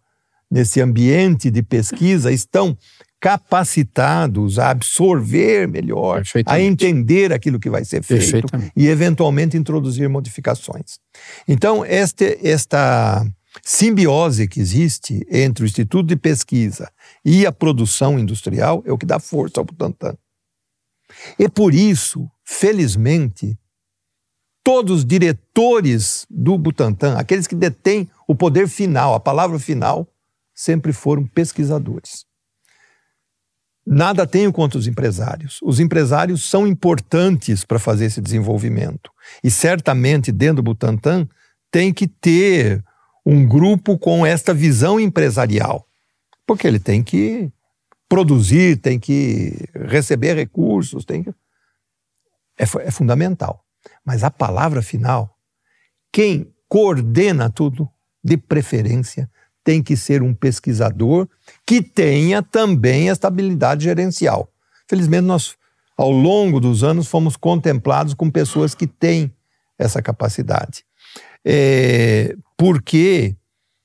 nesse ambiente de pesquisa estão capacitados a absorver melhor, a entender aquilo que vai ser feito e eventualmente introduzir modificações. Então, este, esta simbiose que existe entre o Instituto de Pesquisa e a produção industrial é o que dá força ao Butantan. E por isso, felizmente, todos os diretores do Butantan, aqueles que detêm o poder final, a palavra final, sempre foram pesquisadores. Nada tenho contra os empresários. Os empresários são importantes para fazer esse desenvolvimento. E certamente, dentro do Butantan, tem que ter um grupo com esta visão empresarial, porque ele tem que produzir, tem que receber recursos, tem que... é, é fundamental. Mas a palavra final, quem coordena tudo, de preferência, tem que ser um pesquisador que tenha também estabilidade gerencial. Felizmente, nós, ao longo dos anos, fomos contemplados com pessoas que têm essa capacidade é, porque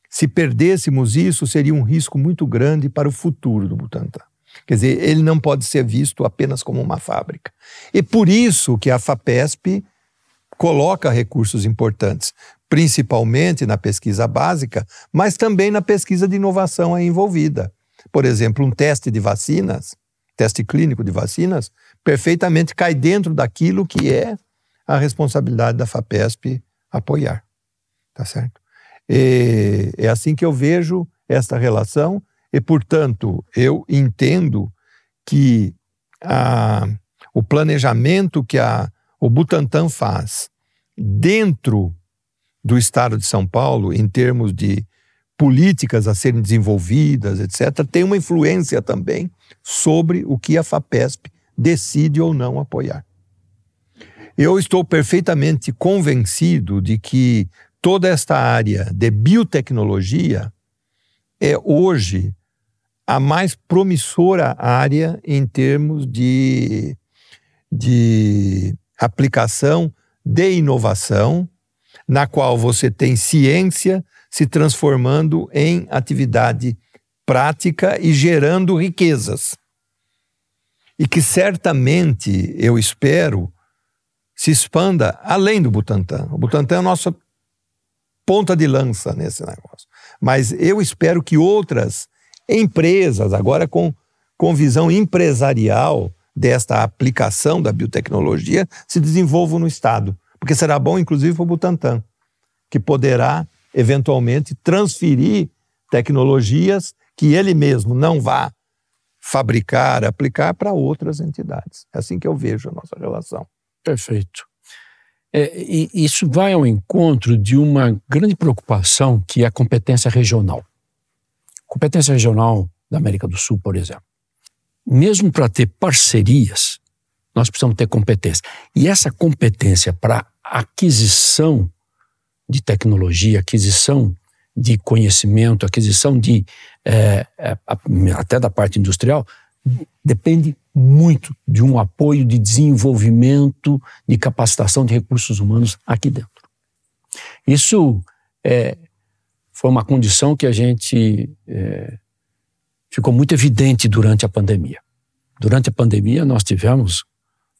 se perdêssemos isso, seria um risco muito grande para o futuro do Butantan. Quer dizer, ele não pode ser visto apenas como uma fábrica. E por isso que a FAPESP coloca recursos importantes, principalmente na pesquisa básica, mas também na pesquisa de inovação aí envolvida. Por exemplo, um teste de vacinas, teste clínico de vacinas, perfeitamente cai dentro daquilo que é a responsabilidade da FAPESP apoiar. Tá certo? E é assim que eu vejo esta relação e, portanto, eu entendo que a, o planejamento que a, o Butantan faz dentro do Estado de São Paulo, em termos de políticas a serem desenvolvidas, etc., tem uma influência também sobre o que a FAPESP decide ou não apoiar. Eu estou perfeitamente convencido de que toda esta área de biotecnologia é hoje a mais promissora área em termos de, de aplicação de inovação, na qual você tem ciência se transformando em atividade prática e gerando riquezas. E que certamente, eu espero, se expanda além do Butantan. O Butantan é a nossa ponta de lança nesse negócio. Mas eu espero que outras empresas, agora com, com visão empresarial desta aplicação da biotecnologia, se desenvolvam no Estado. Porque será bom, inclusive, para o Butantan, que poderá, eventualmente, transferir tecnologias que ele mesmo não vá fabricar, aplicar para outras entidades. É assim que eu vejo a nossa relação. Perfeito. É, isso vai ao encontro de uma grande preocupação que é a competência regional. Competência regional da América do Sul, por exemplo. Mesmo para ter parcerias, nós precisamos ter competência. E essa competência para aquisição de tecnologia, aquisição de conhecimento, aquisição de é, até da parte industrial, depende muito de um apoio de desenvolvimento, de capacitação de recursos humanos aqui dentro. Isso é, foi uma condição que a gente é, ficou muito evidente durante a pandemia. Durante a pandemia, nós tivemos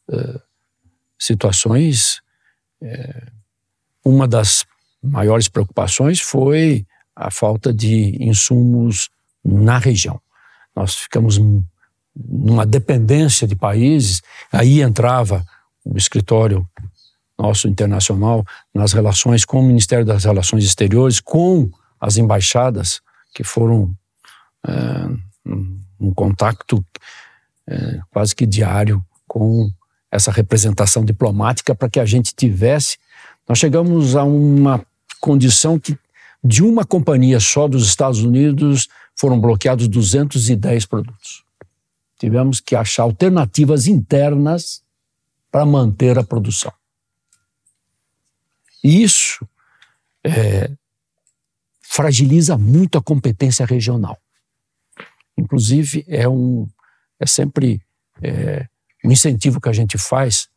é, situações. É, uma das maiores preocupações foi a falta de insumos na região. Nós ficamos numa dependência de países, aí entrava o escritório nosso internacional nas relações com o Ministério das Relações Exteriores, com as embaixadas, que foram é, um, contato é, quase que diário com essa representação diplomática para que a gente tivesse. Nós chegamos a uma condição que de uma companhia só dos Estados Unidos foram bloqueados 210 produtos. Tivemos que achar alternativas internas para manter a produção. E isso é, fragiliza muito a competência regional. Inclusive, é, um, é sempre é, um incentivo que a gente faz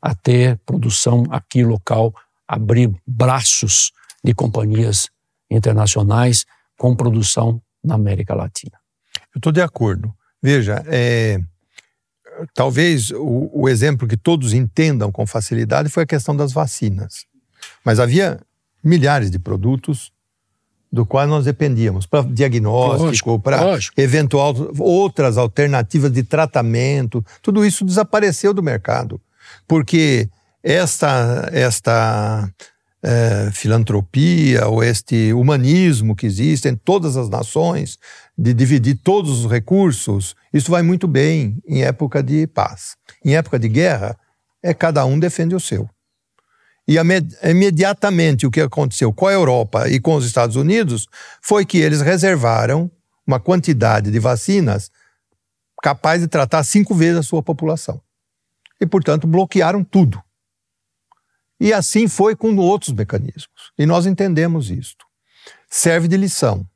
a ter produção aqui local, abrir braços de companhias internacionais com produção na América Latina. Eu estou de acordo. Veja, é, talvez o, o, exemplo que todos entendam com facilidade foi a questão das vacinas. Mas havia milhares de produtos do qual nós dependíamos para diagnóstico, para eventual outras alternativas de tratamento. Tudo isso desapareceu do mercado, porque esta esta é, filantropia ou este humanismo que existe em todas as nações de dividir todos os recursos, isso vai muito bem em época de paz. Em época de guerra, é cada um defende o seu. E imediatamente o que aconteceu com a Europa e com os Estados Unidos foi que eles reservaram uma quantidade de vacinas capaz de tratar cinco vezes a sua população. E, portanto, bloquearam tudo. E assim foi com outros mecanismos. E nós entendemos isto. Serve de lição.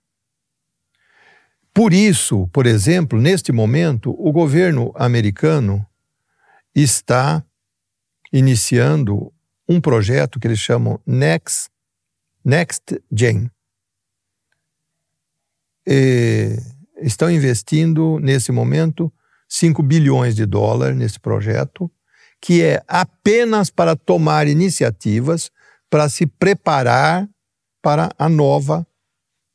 Por isso, por exemplo, neste momento, o governo americano está iniciando um projeto que eles chamam Next, Next Gen. E estão investindo, nesse momento, 5 bilhões de dólares nesse projeto, que é apenas para tomar iniciativas para se preparar para a nova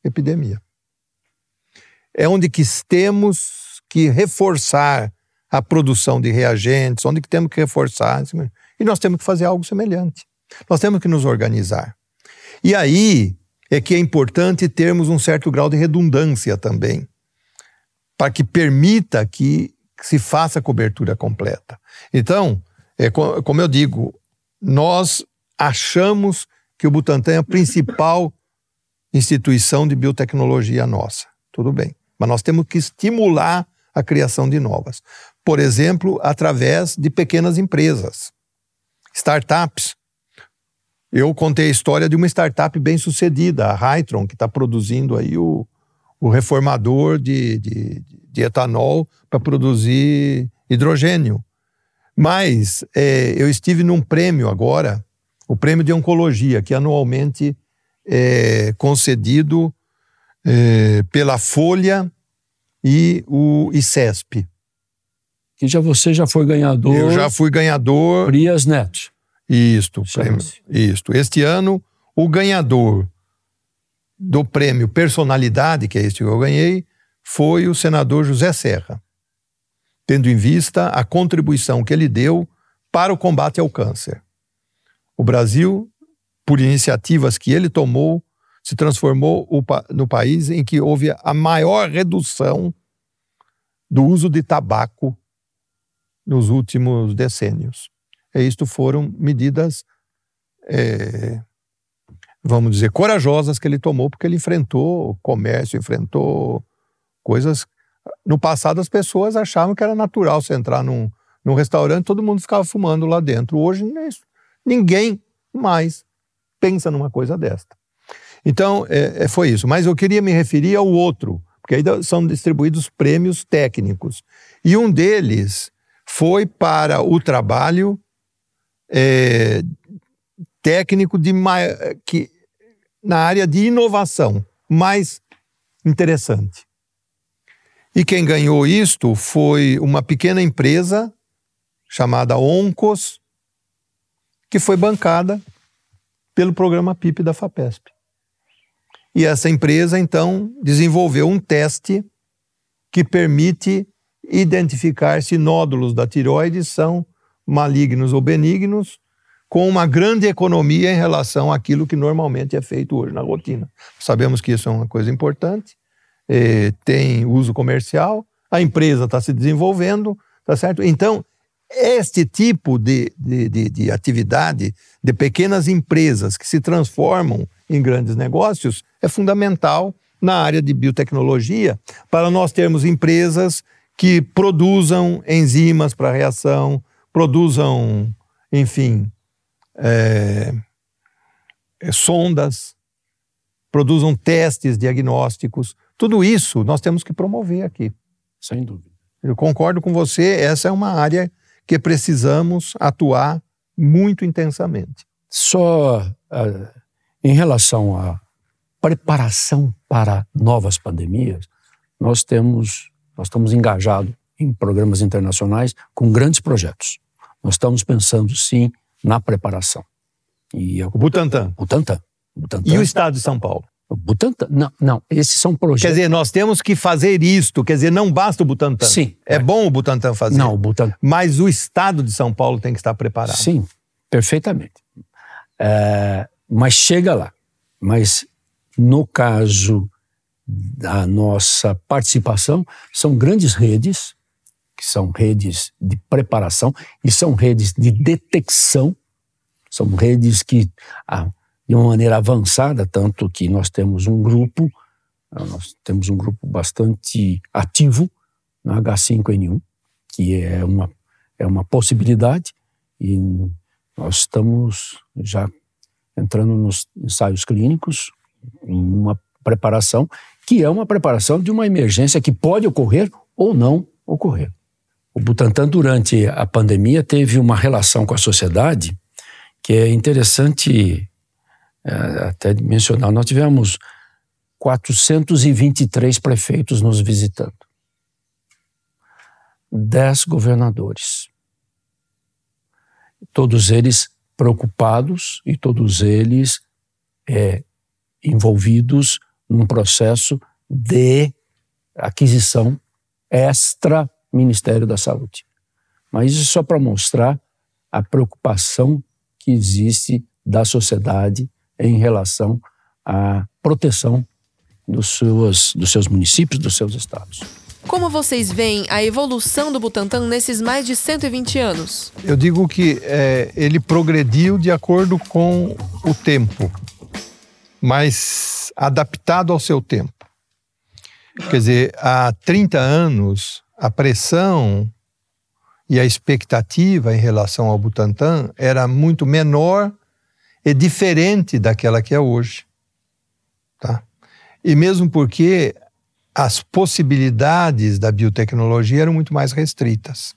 epidemia. É onde que temos que reforçar a produção de reagentes, onde que temos que reforçar e nós temos que fazer algo semelhante. Nós temos que nos organizar. E aí é que é importante termos um certo grau de redundância também, para que permita que se faça a cobertura completa. Então, é, como eu digo, nós achamos que o Butantan é a principal instituição de biotecnologia nossa. Tudo bem. Mas nós temos que estimular a criação de novas. Por exemplo, através de pequenas empresas startups. Eu contei a história de uma startup bem sucedida, a Hytron, que está produzindo aí o, o reformador de, de, de etanol para produzir hidrogênio. Mas é, eu estive num prêmio agora, o prêmio de oncologia, que anualmente é concedido é, pela Folha e o ICESP que já você já foi ganhador. Eu já fui ganhador. Prias Neto. Isto, prêmio, isto. Este ano, o ganhador do prêmio Personalidade, que é este que eu ganhei, foi o senador José Serra, tendo em vista a contribuição que ele deu para o combate ao câncer. O Brasil, por iniciativas que ele tomou, se transformou no país em que houve a maior redução do uso de tabaco nos últimos decênios. E isto foram medidas, é, vamos dizer, corajosas que ele tomou, porque ele enfrentou comércio, enfrentou coisas. No passado, as pessoas achavam que era natural você entrar num, num restaurante todo mundo ficava fumando lá dentro. Hoje, é ninguém mais pensa numa coisa desta. Então, é, é, foi isso. Mas eu queria me referir ao outro, porque aí são distribuídos prêmios técnicos. E um deles foi para o trabalho é, técnico de que, na área de inovação mais interessante. E quem ganhou isto foi uma pequena empresa chamada Oncos, que foi bancada pelo programa PIP da FAPESP. E essa empresa, então, desenvolveu um teste que permite identificar se nódulos da tiroide são malignos ou benignos, com uma grande economia em relação àquilo que normalmente é feito hoje na rotina. Sabemos que isso é uma coisa importante, eh, tem uso comercial, a empresa está se desenvolvendo, tá certo? Então, este tipo de, de, de, de atividade de pequenas empresas que se transformam em grandes negócios é fundamental na área de biotecnologia para nós termos empresas que produzam enzimas para reação, produzam, enfim, é, é, sondas, produzam testes diagnósticos. Tudo isso nós temos que promover aqui. Sem dúvida. Eu concordo com você, essa é uma área que precisamos atuar muito intensamente. Só uh, em relação à preparação para novas pandemias, nós temos, nós estamos engajados em programas internacionais com grandes projetos. Nós estamos pensando sim na preparação. E o Butantan. Butantan. Butantan. E o Estado de São Paulo? O Butantan, não, não, esses são projetos. Quer dizer, nós temos que fazer isto, quer dizer, não basta o Butantan. Sim. É, é. bom o Butantan fazer. Não, o Butantan. Mas o Estado de São Paulo tem que estar preparado. Sim, perfeitamente. É, mas chega lá. Mas no caso da nossa participação, são grandes redes, que são redes de preparação e são redes de detecção, são redes que de uma maneira avançada, tanto que nós temos um grupo, ah, nós temos um grupo bastante ativo na H5N1, que é uma, é uma possibilidade, e nós estamos já entrando nos ensaios clínicos, uma preparação, que é uma preparação de uma emergência que pode ocorrer ou não ocorrer. O Butantan, durante a pandemia, teve uma relação com a sociedade que é interessante é, até mencionar, nós tivemos 423 prefeitos nos visitando, 10 governadores, todos eles preocupados e todos eles é, envolvidos num processo de aquisição extra Ministério da Saúde. Mas isso é só para mostrar a preocupação que existe da sociedade em relação à proteção dos seus, dos seus municípios, dos seus estados. Como vocês veem a evolução do Butantan nesses mais de 120 anos? Eu digo que é, ele progrediu de acordo com o tempo, mas adaptado ao seu tempo. Quer dizer, há 30 anos, a pressão e a expectativa em relação ao Butantan era muito menor é diferente daquela que é hoje. Tá? E mesmo porque as possibilidades da biotecnologia eram muito mais restritas.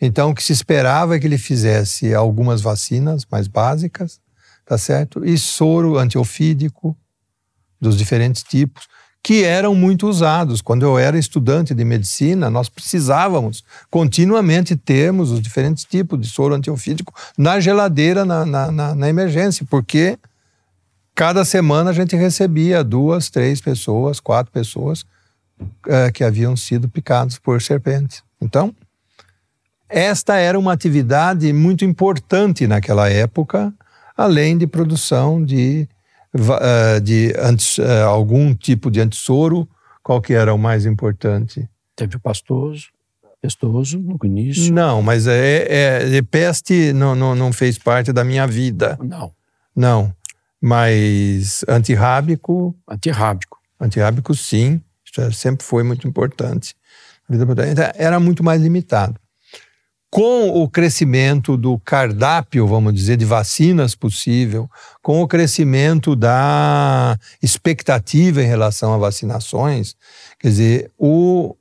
Então, o que se esperava é que ele fizesse algumas vacinas mais básicas, tá certo? E soro antiofídico dos diferentes tipos, que eram muito usados. Quando eu era estudante de medicina, nós precisávamos continuamente termos os diferentes tipos de soro antiofídico na geladeira, na, na, na, na emergência, porque cada semana a gente recebia duas, três pessoas, quatro pessoas é, que haviam sido picados por serpentes. Então, esta era uma atividade muito importante naquela época, além de produção de uh, de antes, uh, algum tipo de antissoro, qual que era o mais importante? Teve o pastoso, pestoso no início. Não, mas é, é, é, peste não, não, não fez parte da minha vida. Não. Não, mas antirrábico... Antirrábico. Antirrábico, sim. Isso é, sempre foi muito importante. Era muito mais limitado com o crescimento do cardápio, vamos dizer, de vacinas possível, com o crescimento da expectativa em relação a vacinações, quer dizer, o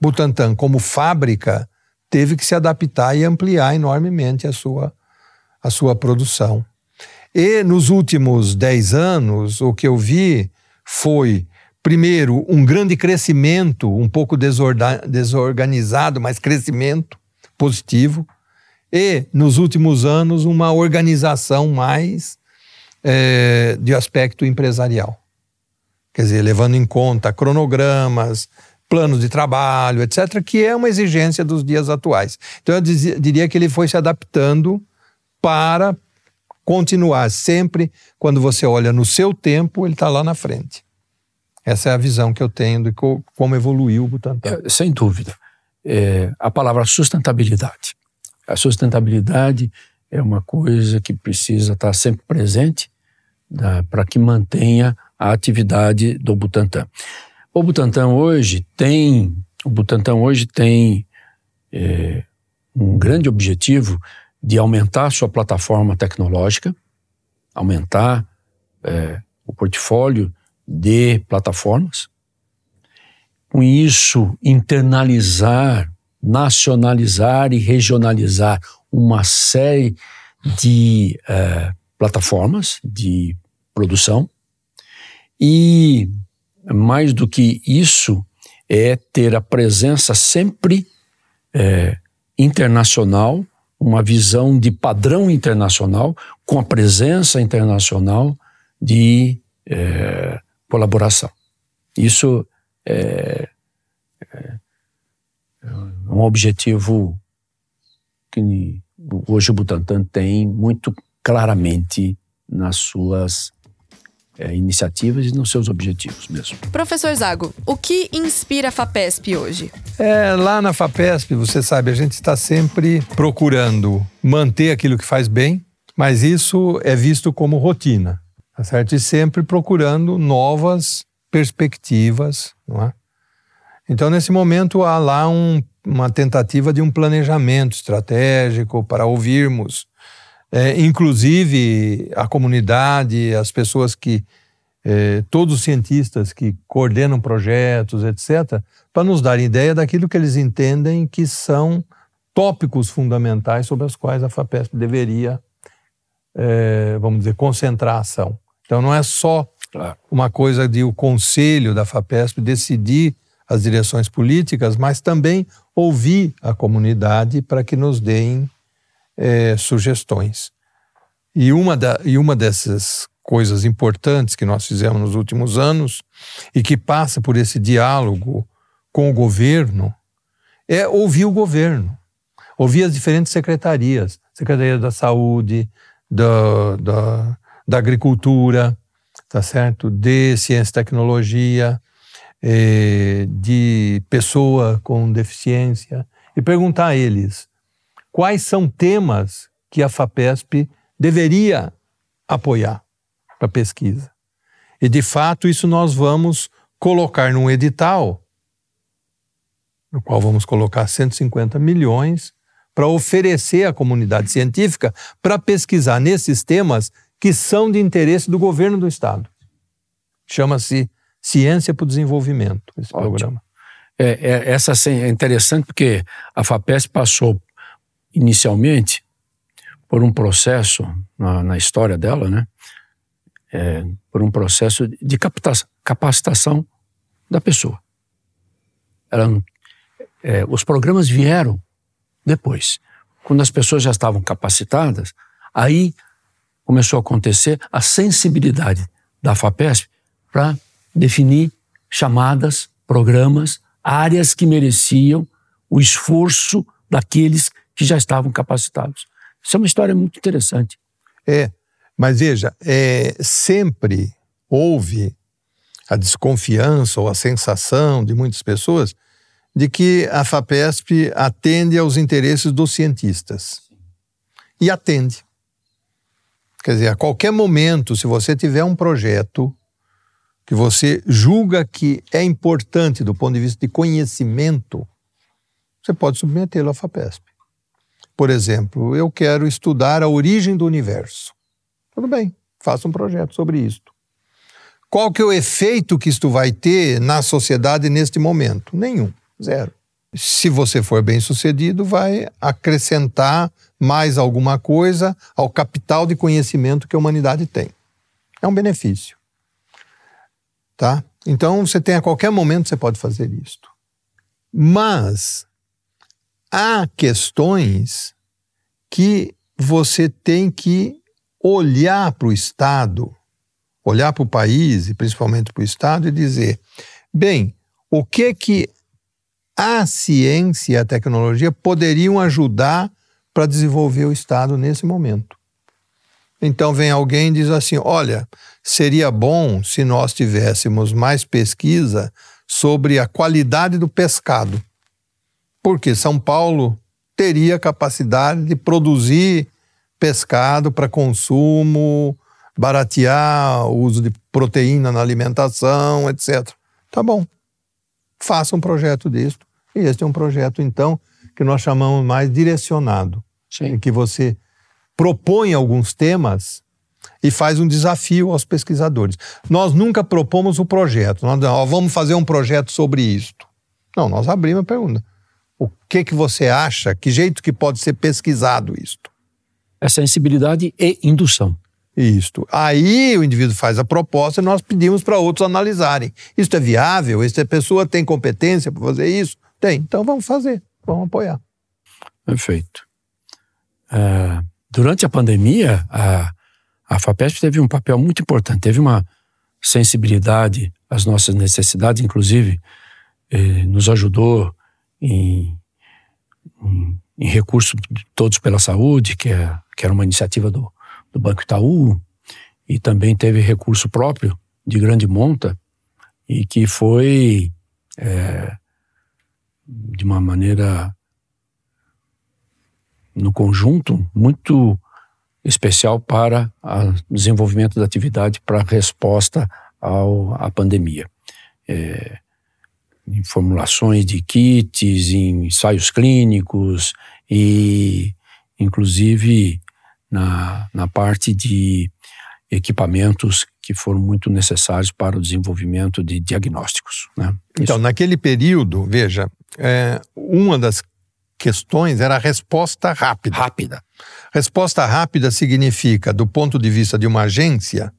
Butantan, como fábrica, teve que se adaptar e ampliar enormemente a sua, a sua produção. E nos últimos dez anos, o que eu vi foi, primeiro, um grande crescimento, um pouco desorganizado, mas crescimento positivo, e, nos últimos anos, uma organização mais é, de aspecto empresarial. Quer dizer, levando em conta cronogramas, planos de trabalho, etc., que é uma exigência dos dias atuais. Então, eu dizia, diria que ele foi se adaptando para continuar sempre, quando você olha no seu tempo, ele está lá na frente. Essa é a visão que eu tenho de como evoluiu o Butantan. É, sem dúvida é, a palavra sustentabilidade. A sustentabilidade é uma coisa que precisa estar sempre presente para que mantenha a atividade do Butantan. O Butantan hoje tem, o Butantan hoje tem é, um grande objetivo de aumentar sua plataforma tecnológica, aumentar é, o portfólio de plataformas, com isso internalizar, nacionalizar e regionalizar uma série de é, plataformas de produção e mais do que isso é ter a presença sempre é, internacional, uma visão de padrão internacional, com a presença internacional de é, colaboração. Isso é, é, um objetivo que hoje o Butantan tem muito claramente nas suas é, iniciativas e nos seus objetivos mesmo. Professor Zago, o que inspira a FAPESP hoje? É, lá na FAPESP, você sabe, a gente está sempre procurando manter aquilo que faz bem, mas isso é visto como rotina, tá certo? E sempre procurando novas perspectivas, não é? Então, nesse momento, há lá um, uma tentativa de um planejamento estratégico para ouvirmos é, inclusive a comunidade, as pessoas que, é, todos os cientistas que coordenam projetos, etc., para nos dar ideia daquilo que eles entendem que são tópicos fundamentais sobre os quais a FAPESP deveria, é, vamos dizer, concentrar a ação. Então não é só uma coisa de o conselho da FAPESP decidir as direções políticas, mas também ouvir a comunidade para que nos deem é, sugestões. E uma, da, e uma dessas coisas importantes que nós fizemos nos últimos anos e que passa por esse diálogo com o governo é ouvir o governo, ouvir as diferentes secretarias, Secretaria da Saúde, da, da, da Agricultura, tá certo? De Ciência e Tecnologia, eh, de pessoa com deficiência, e perguntar a eles quais são temas que a FAPESP deveria apoiar para pesquisa. E, de fato, isso nós vamos colocar num edital, no qual vamos colocar 150 milhões para oferecer à comunidade científica para pesquisar nesses temas que são de interesse do governo do Estado. Chama-se Ciência para o Desenvolvimento, esse Ótimo. programa. É, é, essa é interessante porque a FAPESP passou inicialmente por um processo na, na história dela, né? É, por um processo de capacitação da pessoa. Ela, é, os programas vieram depois. Quando as pessoas já estavam capacitadas, aí começou a acontecer a sensibilidade da FAPESP para definir chamadas, programas, áreas que mereciam o esforço daqueles que já estavam capacitados. Isso é uma história muito interessante. É, mas veja, é, sempre houve a desconfiança ou a sensação de muitas pessoas de que a FAPESP atende aos interesses dos cientistas. E atende. Quer dizer, a qualquer momento, se você tiver um projeto que você julga que é importante do ponto de vista de conhecimento, você pode submetê-lo à FAPESP. Por exemplo, eu quero estudar a origem do universo. Tudo bem, faça um projeto sobre isto. Qual que é o efeito que isto vai ter na sociedade neste momento? Nenhum, zero. Se você for bem sucedido, vai acrescentar mais alguma coisa ao capital de conhecimento que a humanidade tem. É um benefício. Tá? Então, você tem a qualquer momento você pode fazer isto. Mas há questões que você tem que olhar para o Estado, olhar para o país e principalmente para o Estado e dizer: bem, o que que a ciência e a tecnologia poderiam ajudar para desenvolver o Estado nesse momento? Então vem alguém e diz assim: olha, seria bom se nós tivéssemos mais pesquisa sobre a qualidade do pescado porque São Paulo teria capacidade de produzir pescado para consumo, baratear o uso de proteína na alimentação, etc. Tá bom. Faça um projeto disto. E este é um projeto, então, que nós chamamos mais direcionado. Sim. Em que você propõe alguns temas e faz um desafio aos pesquisadores. Nós nunca propomos o projeto. Nós ó, vamos fazer um projeto sobre isto. Não, nós abrimos a pergunta. O que, que você acha? Que jeito que pode ser pesquisado isto? É sensibilidade e indução. Isto. Aí o indivíduo faz a proposta e nós pedimos para outros analisarem. Isto é viável? Esta pessoa tem competência para fazer isso? Tem. Então vamos fazer, vamos apoiar. Perfeito. Uh, durante a pandemia, a, a FAPESP teve um papel muito importante, teve uma sensibilidade às nossas necessidades, inclusive eh, nos ajudou em, em, em recursos todos pela saúde, que, é, que era uma iniciativa do, do Banco Itaú, e também teve recurso próprio de grande monta, e que foi é, de uma maneira no conjunto muito especial para o desenvolvimento da atividade para resposta ao, à pandemia. É, em formulações de kits, em ensaios clínicos e, inclusive, na, na parte de equipamentos que foram muito necessários para o desenvolvimento de diagnósticos. Né? Então, Isso. naquele período, veja, é, uma das questões era a resposta rápida. Rápida. Resposta rápida significa, do ponto de vista de uma agência,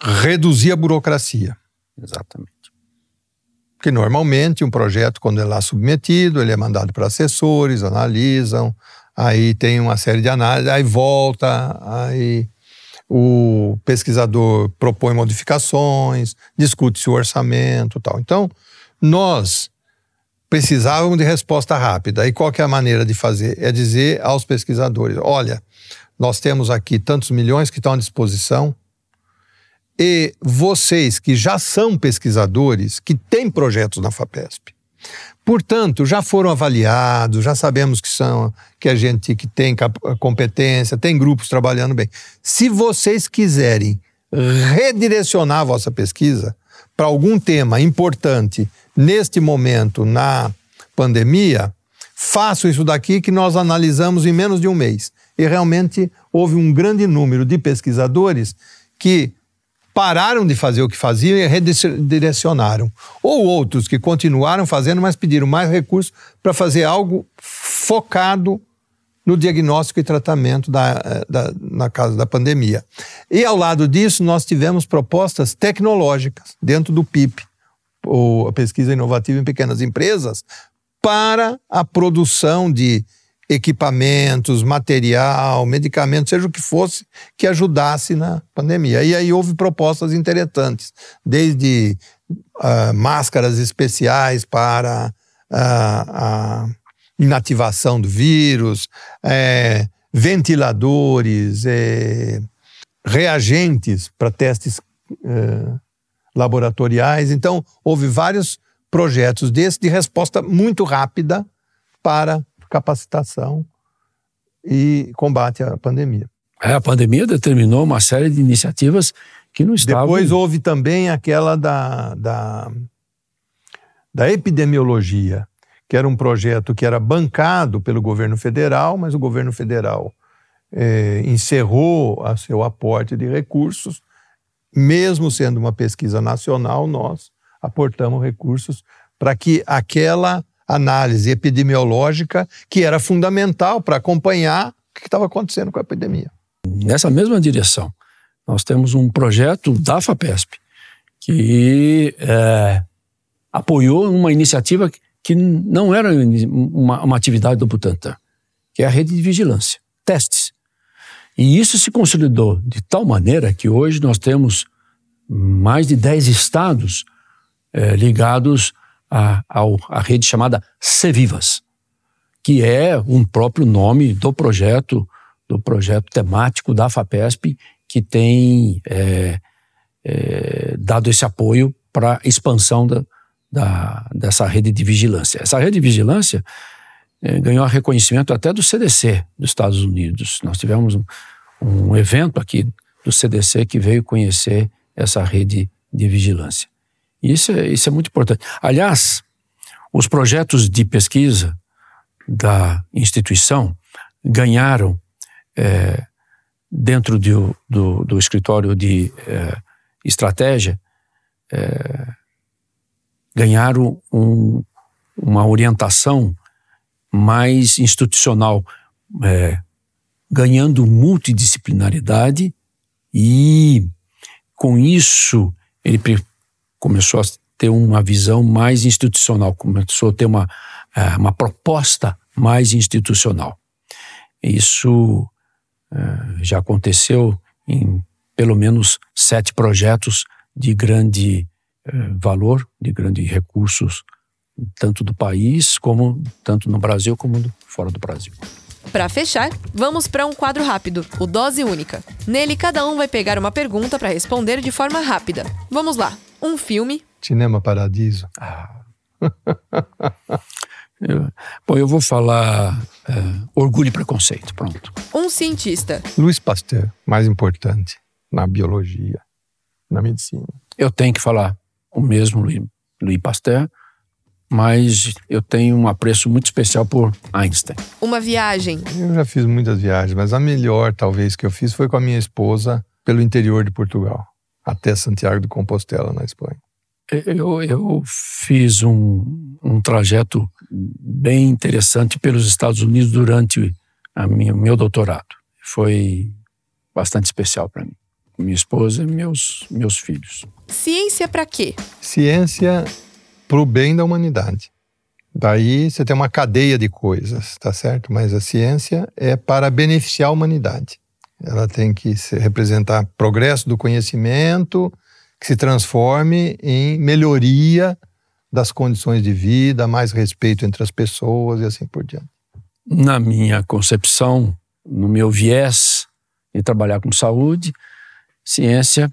reduzir a burocracia. Exatamente. Porque normalmente um projeto, quando é lá submetido, ele é mandado para assessores, analisam, aí tem uma série de análises, aí volta, aí o pesquisador propõe modificações, discute-se o orçamento tal. Então, nós precisávamos de resposta rápida. E qual é a maneira de fazer? É dizer aos pesquisadores: olha, nós temos aqui tantos milhões que estão à disposição, e vocês que já são pesquisadores, que têm projetos na FAPESP, portanto, já foram avaliados, já sabemos que são que a gente que tem competência, tem grupos trabalhando bem. Se vocês quiserem redirecionar a vossa pesquisa para algum tema importante neste momento na pandemia, faço isso daqui que nós analisamos em menos de um mês. E realmente houve um grande número de pesquisadores que pararam de fazer o que faziam e redirecionaram. Ou outros que continuaram fazendo, mas pediram mais recursos para fazer algo focado no diagnóstico e tratamento da, eh, da, na casa da pandemia. E ao lado disso, nós tivemos propostas tecnológicas dentro do PIP, ou a pesquisa inovativa em pequenas empresas, para a produção de equipamentos, material, medicamentos, seja o que fosse, que ajudasse na pandemia. E aí houve propostas interessantes, desde uh, máscaras especiais para uh, a inativação do vírus, é, ventiladores, é, reagentes para testes é, laboratoriais. Então, houve vários projetos desses de resposta muito rápida para capacitação e combate à pandemia. É, a pandemia determinou uma série de iniciativas que não estavam... Depois houve também aquela da, da, da epidemiologia, que era um projeto que era bancado pelo governo federal, mas o governo federal é, encerrou a seu aporte de recursos. Mesmo sendo uma pesquisa nacional, nós aportamos recursos para que aquela análise epidemiológica, que era fundamental para acompanhar o que estava acontecendo com a epidemia. Nessa mesma direção, nós temos um projeto da FAPESP que é, apoiou uma iniciativa que não era uma, uma atividade do Butantan, que é a rede de vigilância, testes. E isso se consolidou de tal maneira que hoje nós temos mais de 10 estados é, ligados à, à rede chamada Cevivas, que é um próprio nome do projeto, do projeto temático da FAPESP, que tem é, é, dado esse apoio para a expansão da, da, dessa rede de vigilância. Essa rede de vigilância é, ganhou reconhecimento até do CDC dos Estados Unidos. Nós tivemos um, um evento aqui do CDC que veio conhecer essa rede de vigilância. Isso é, isso é muito importante. Aliás, os projetos de pesquisa da instituição ganharam, é, dentro do, do, do, escritório de é, estratégia, é, ganharam um, uma orientação mais institucional, é, ganhando multidisciplinaridade e, com isso, ele começou a ter uma visão mais institucional, começou a ter uma, é, uma proposta mais institucional. Isso é, já aconteceu em pelo menos sete projetos de grande valor, de grandes recursos, tanto do país como tanto no Brasil como fora do Brasil. Para fechar, vamos para um quadro rápido, o Dose Única. Nele, cada um vai pegar uma pergunta para responder de forma rápida. Vamos lá. Um filme. Cinema Paradiso. Ah. eu, bom, eu vou falar é, Orgulho e Preconceito. Pronto. Um cientista. Louis Pasteur, mais importante na biologia, na medicina. Eu tenho que falar o mesmo Louis Pasteur, mas eu tenho um apreço muito especial por Einstein. Uma viagem. Eu já fiz muitas viagens, mas a melhor, talvez, que eu fiz foi com a minha esposa pelo interior de Portugal, até Santiago de Compostela, na Espanha. Eu, eu fiz um, um trajeto bem interessante pelos Estados Unidos durante a minha, meu doutorado. Foi bastante especial para mim. Minha esposa e meus, meus filhos. Ciência para quê? Ciência para o bem da humanidade. Daí você tem uma cadeia de coisas, tá certo? Mas a ciência é para beneficiar a humanidade. Ela tem que representar progresso do conhecimento que se transforme em melhoria das condições de vida, mais respeito entre as pessoas e assim por diante. Na minha concepção, no meu viés de trabalhar com saúde, ciência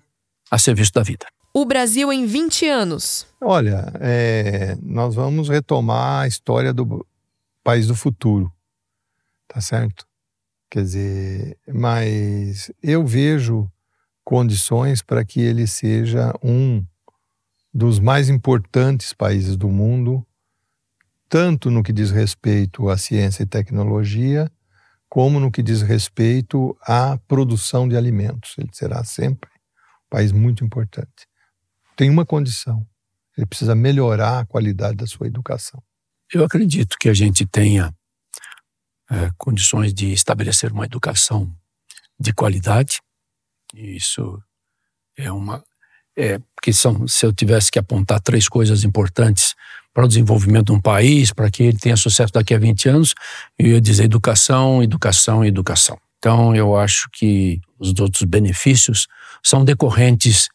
a serviço da vida o Brasil em 20 anos? Olha, é, nós vamos retomar a história do país do futuro, tá certo? Quer dizer, mas eu vejo condições para que ele seja um dos mais importantes países do mundo, tanto no que diz respeito à ciência e tecnologia, como no que diz respeito à produção de alimentos. Ele será sempre um país muito importante tem uma condição: ele precisa melhorar a qualidade da sua educação. Eu acredito que a gente tenha é, condições de estabelecer uma educação de qualidade. Isso é uma. É, porque são, se eu tivesse que apontar três coisas importantes para o desenvolvimento de um país, para que ele tenha sucesso daqui a 20 anos, eu ia dizer educação, educação e educação. Então, eu acho que os outros benefícios são decorrentes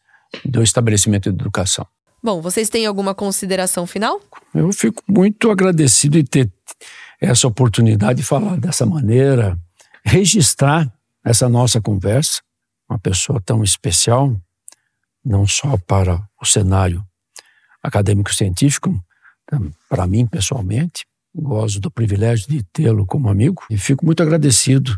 do estabelecimento de educação. Bom, vocês têm alguma consideração final? Eu fico muito agradecido de ter essa oportunidade de falar dessa maneira, registrar essa nossa conversa, uma pessoa tão especial, não só para o cenário acadêmico-científico, para mim pessoalmente. Gosto do privilégio de tê-lo como amigo e fico muito agradecido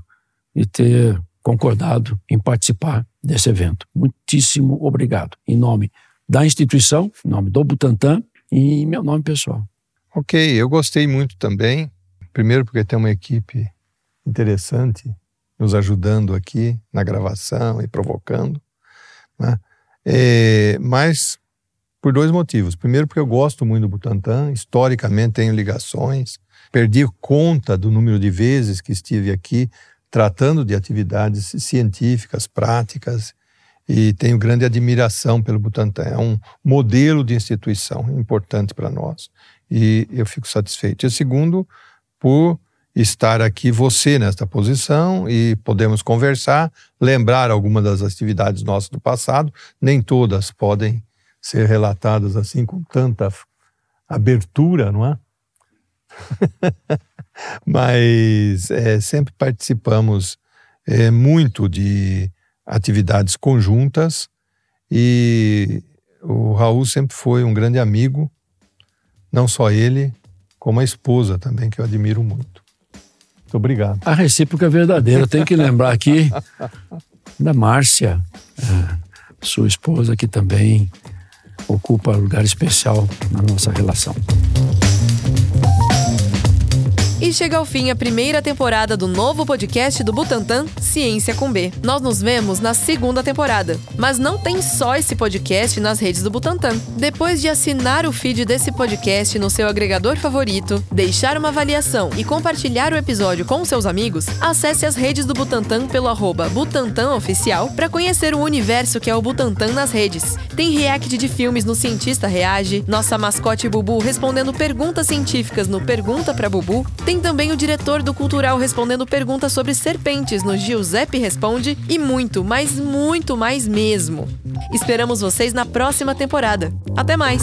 de ter concordado em participar desse evento. Muitíssimo obrigado. Em nome da instituição, em nome do Butantan e em meu nome pessoal. Ok, eu gostei muito também. Primeiro, porque tem uma equipe interessante nos ajudando aqui na gravação e provocando. Né? É, mas por dois motivos. Primeiro, porque eu gosto muito do Butantan, historicamente tenho ligações. Perdi conta do número de vezes que estive aqui tratando de atividades científicas, práticas, e tenho grande admiração pelo Butantan. É um modelo de instituição importante para nós e eu fico satisfeito. E segundo, por estar aqui você nesta posição e podemos conversar, lembrar algumas das atividades nossas do passado, nem todas podem ser relatadas assim com tanta abertura, não é? mas é, sempre participamos é, muito de atividades conjuntas e o Raul sempre foi um grande amigo, não só ele, como a esposa também, que eu admiro muito. Muito obrigado. A recíproca é verdadeira. Tem que lembrar aqui da Márcia, é, sua esposa, que também ocupa lugar especial na nossa relação. E chega ao fim a primeira temporada do novo podcast do Butantan, Ciência com B. Nós nos vemos na segunda temporada. Mas não tem só esse podcast nas redes do Butantan. Depois de assinar o feed desse podcast no seu agregador favorito, deixar uma avaliação e compartilhar o episódio com seus amigos, acesse as redes do Butantan pelo arroba Butantan Oficial para conhecer o universo que é o Butantan nas redes. Tem react de filmes no Cientista Reage, nossa mascote Bubu respondendo perguntas científicas no Pergunta pra Bubu, tem tem também o diretor do Cultural respondendo perguntas sobre serpentes no Giuseppe Responde e muito, mas muito mais mesmo. Esperamos vocês na próxima temporada. Até mais!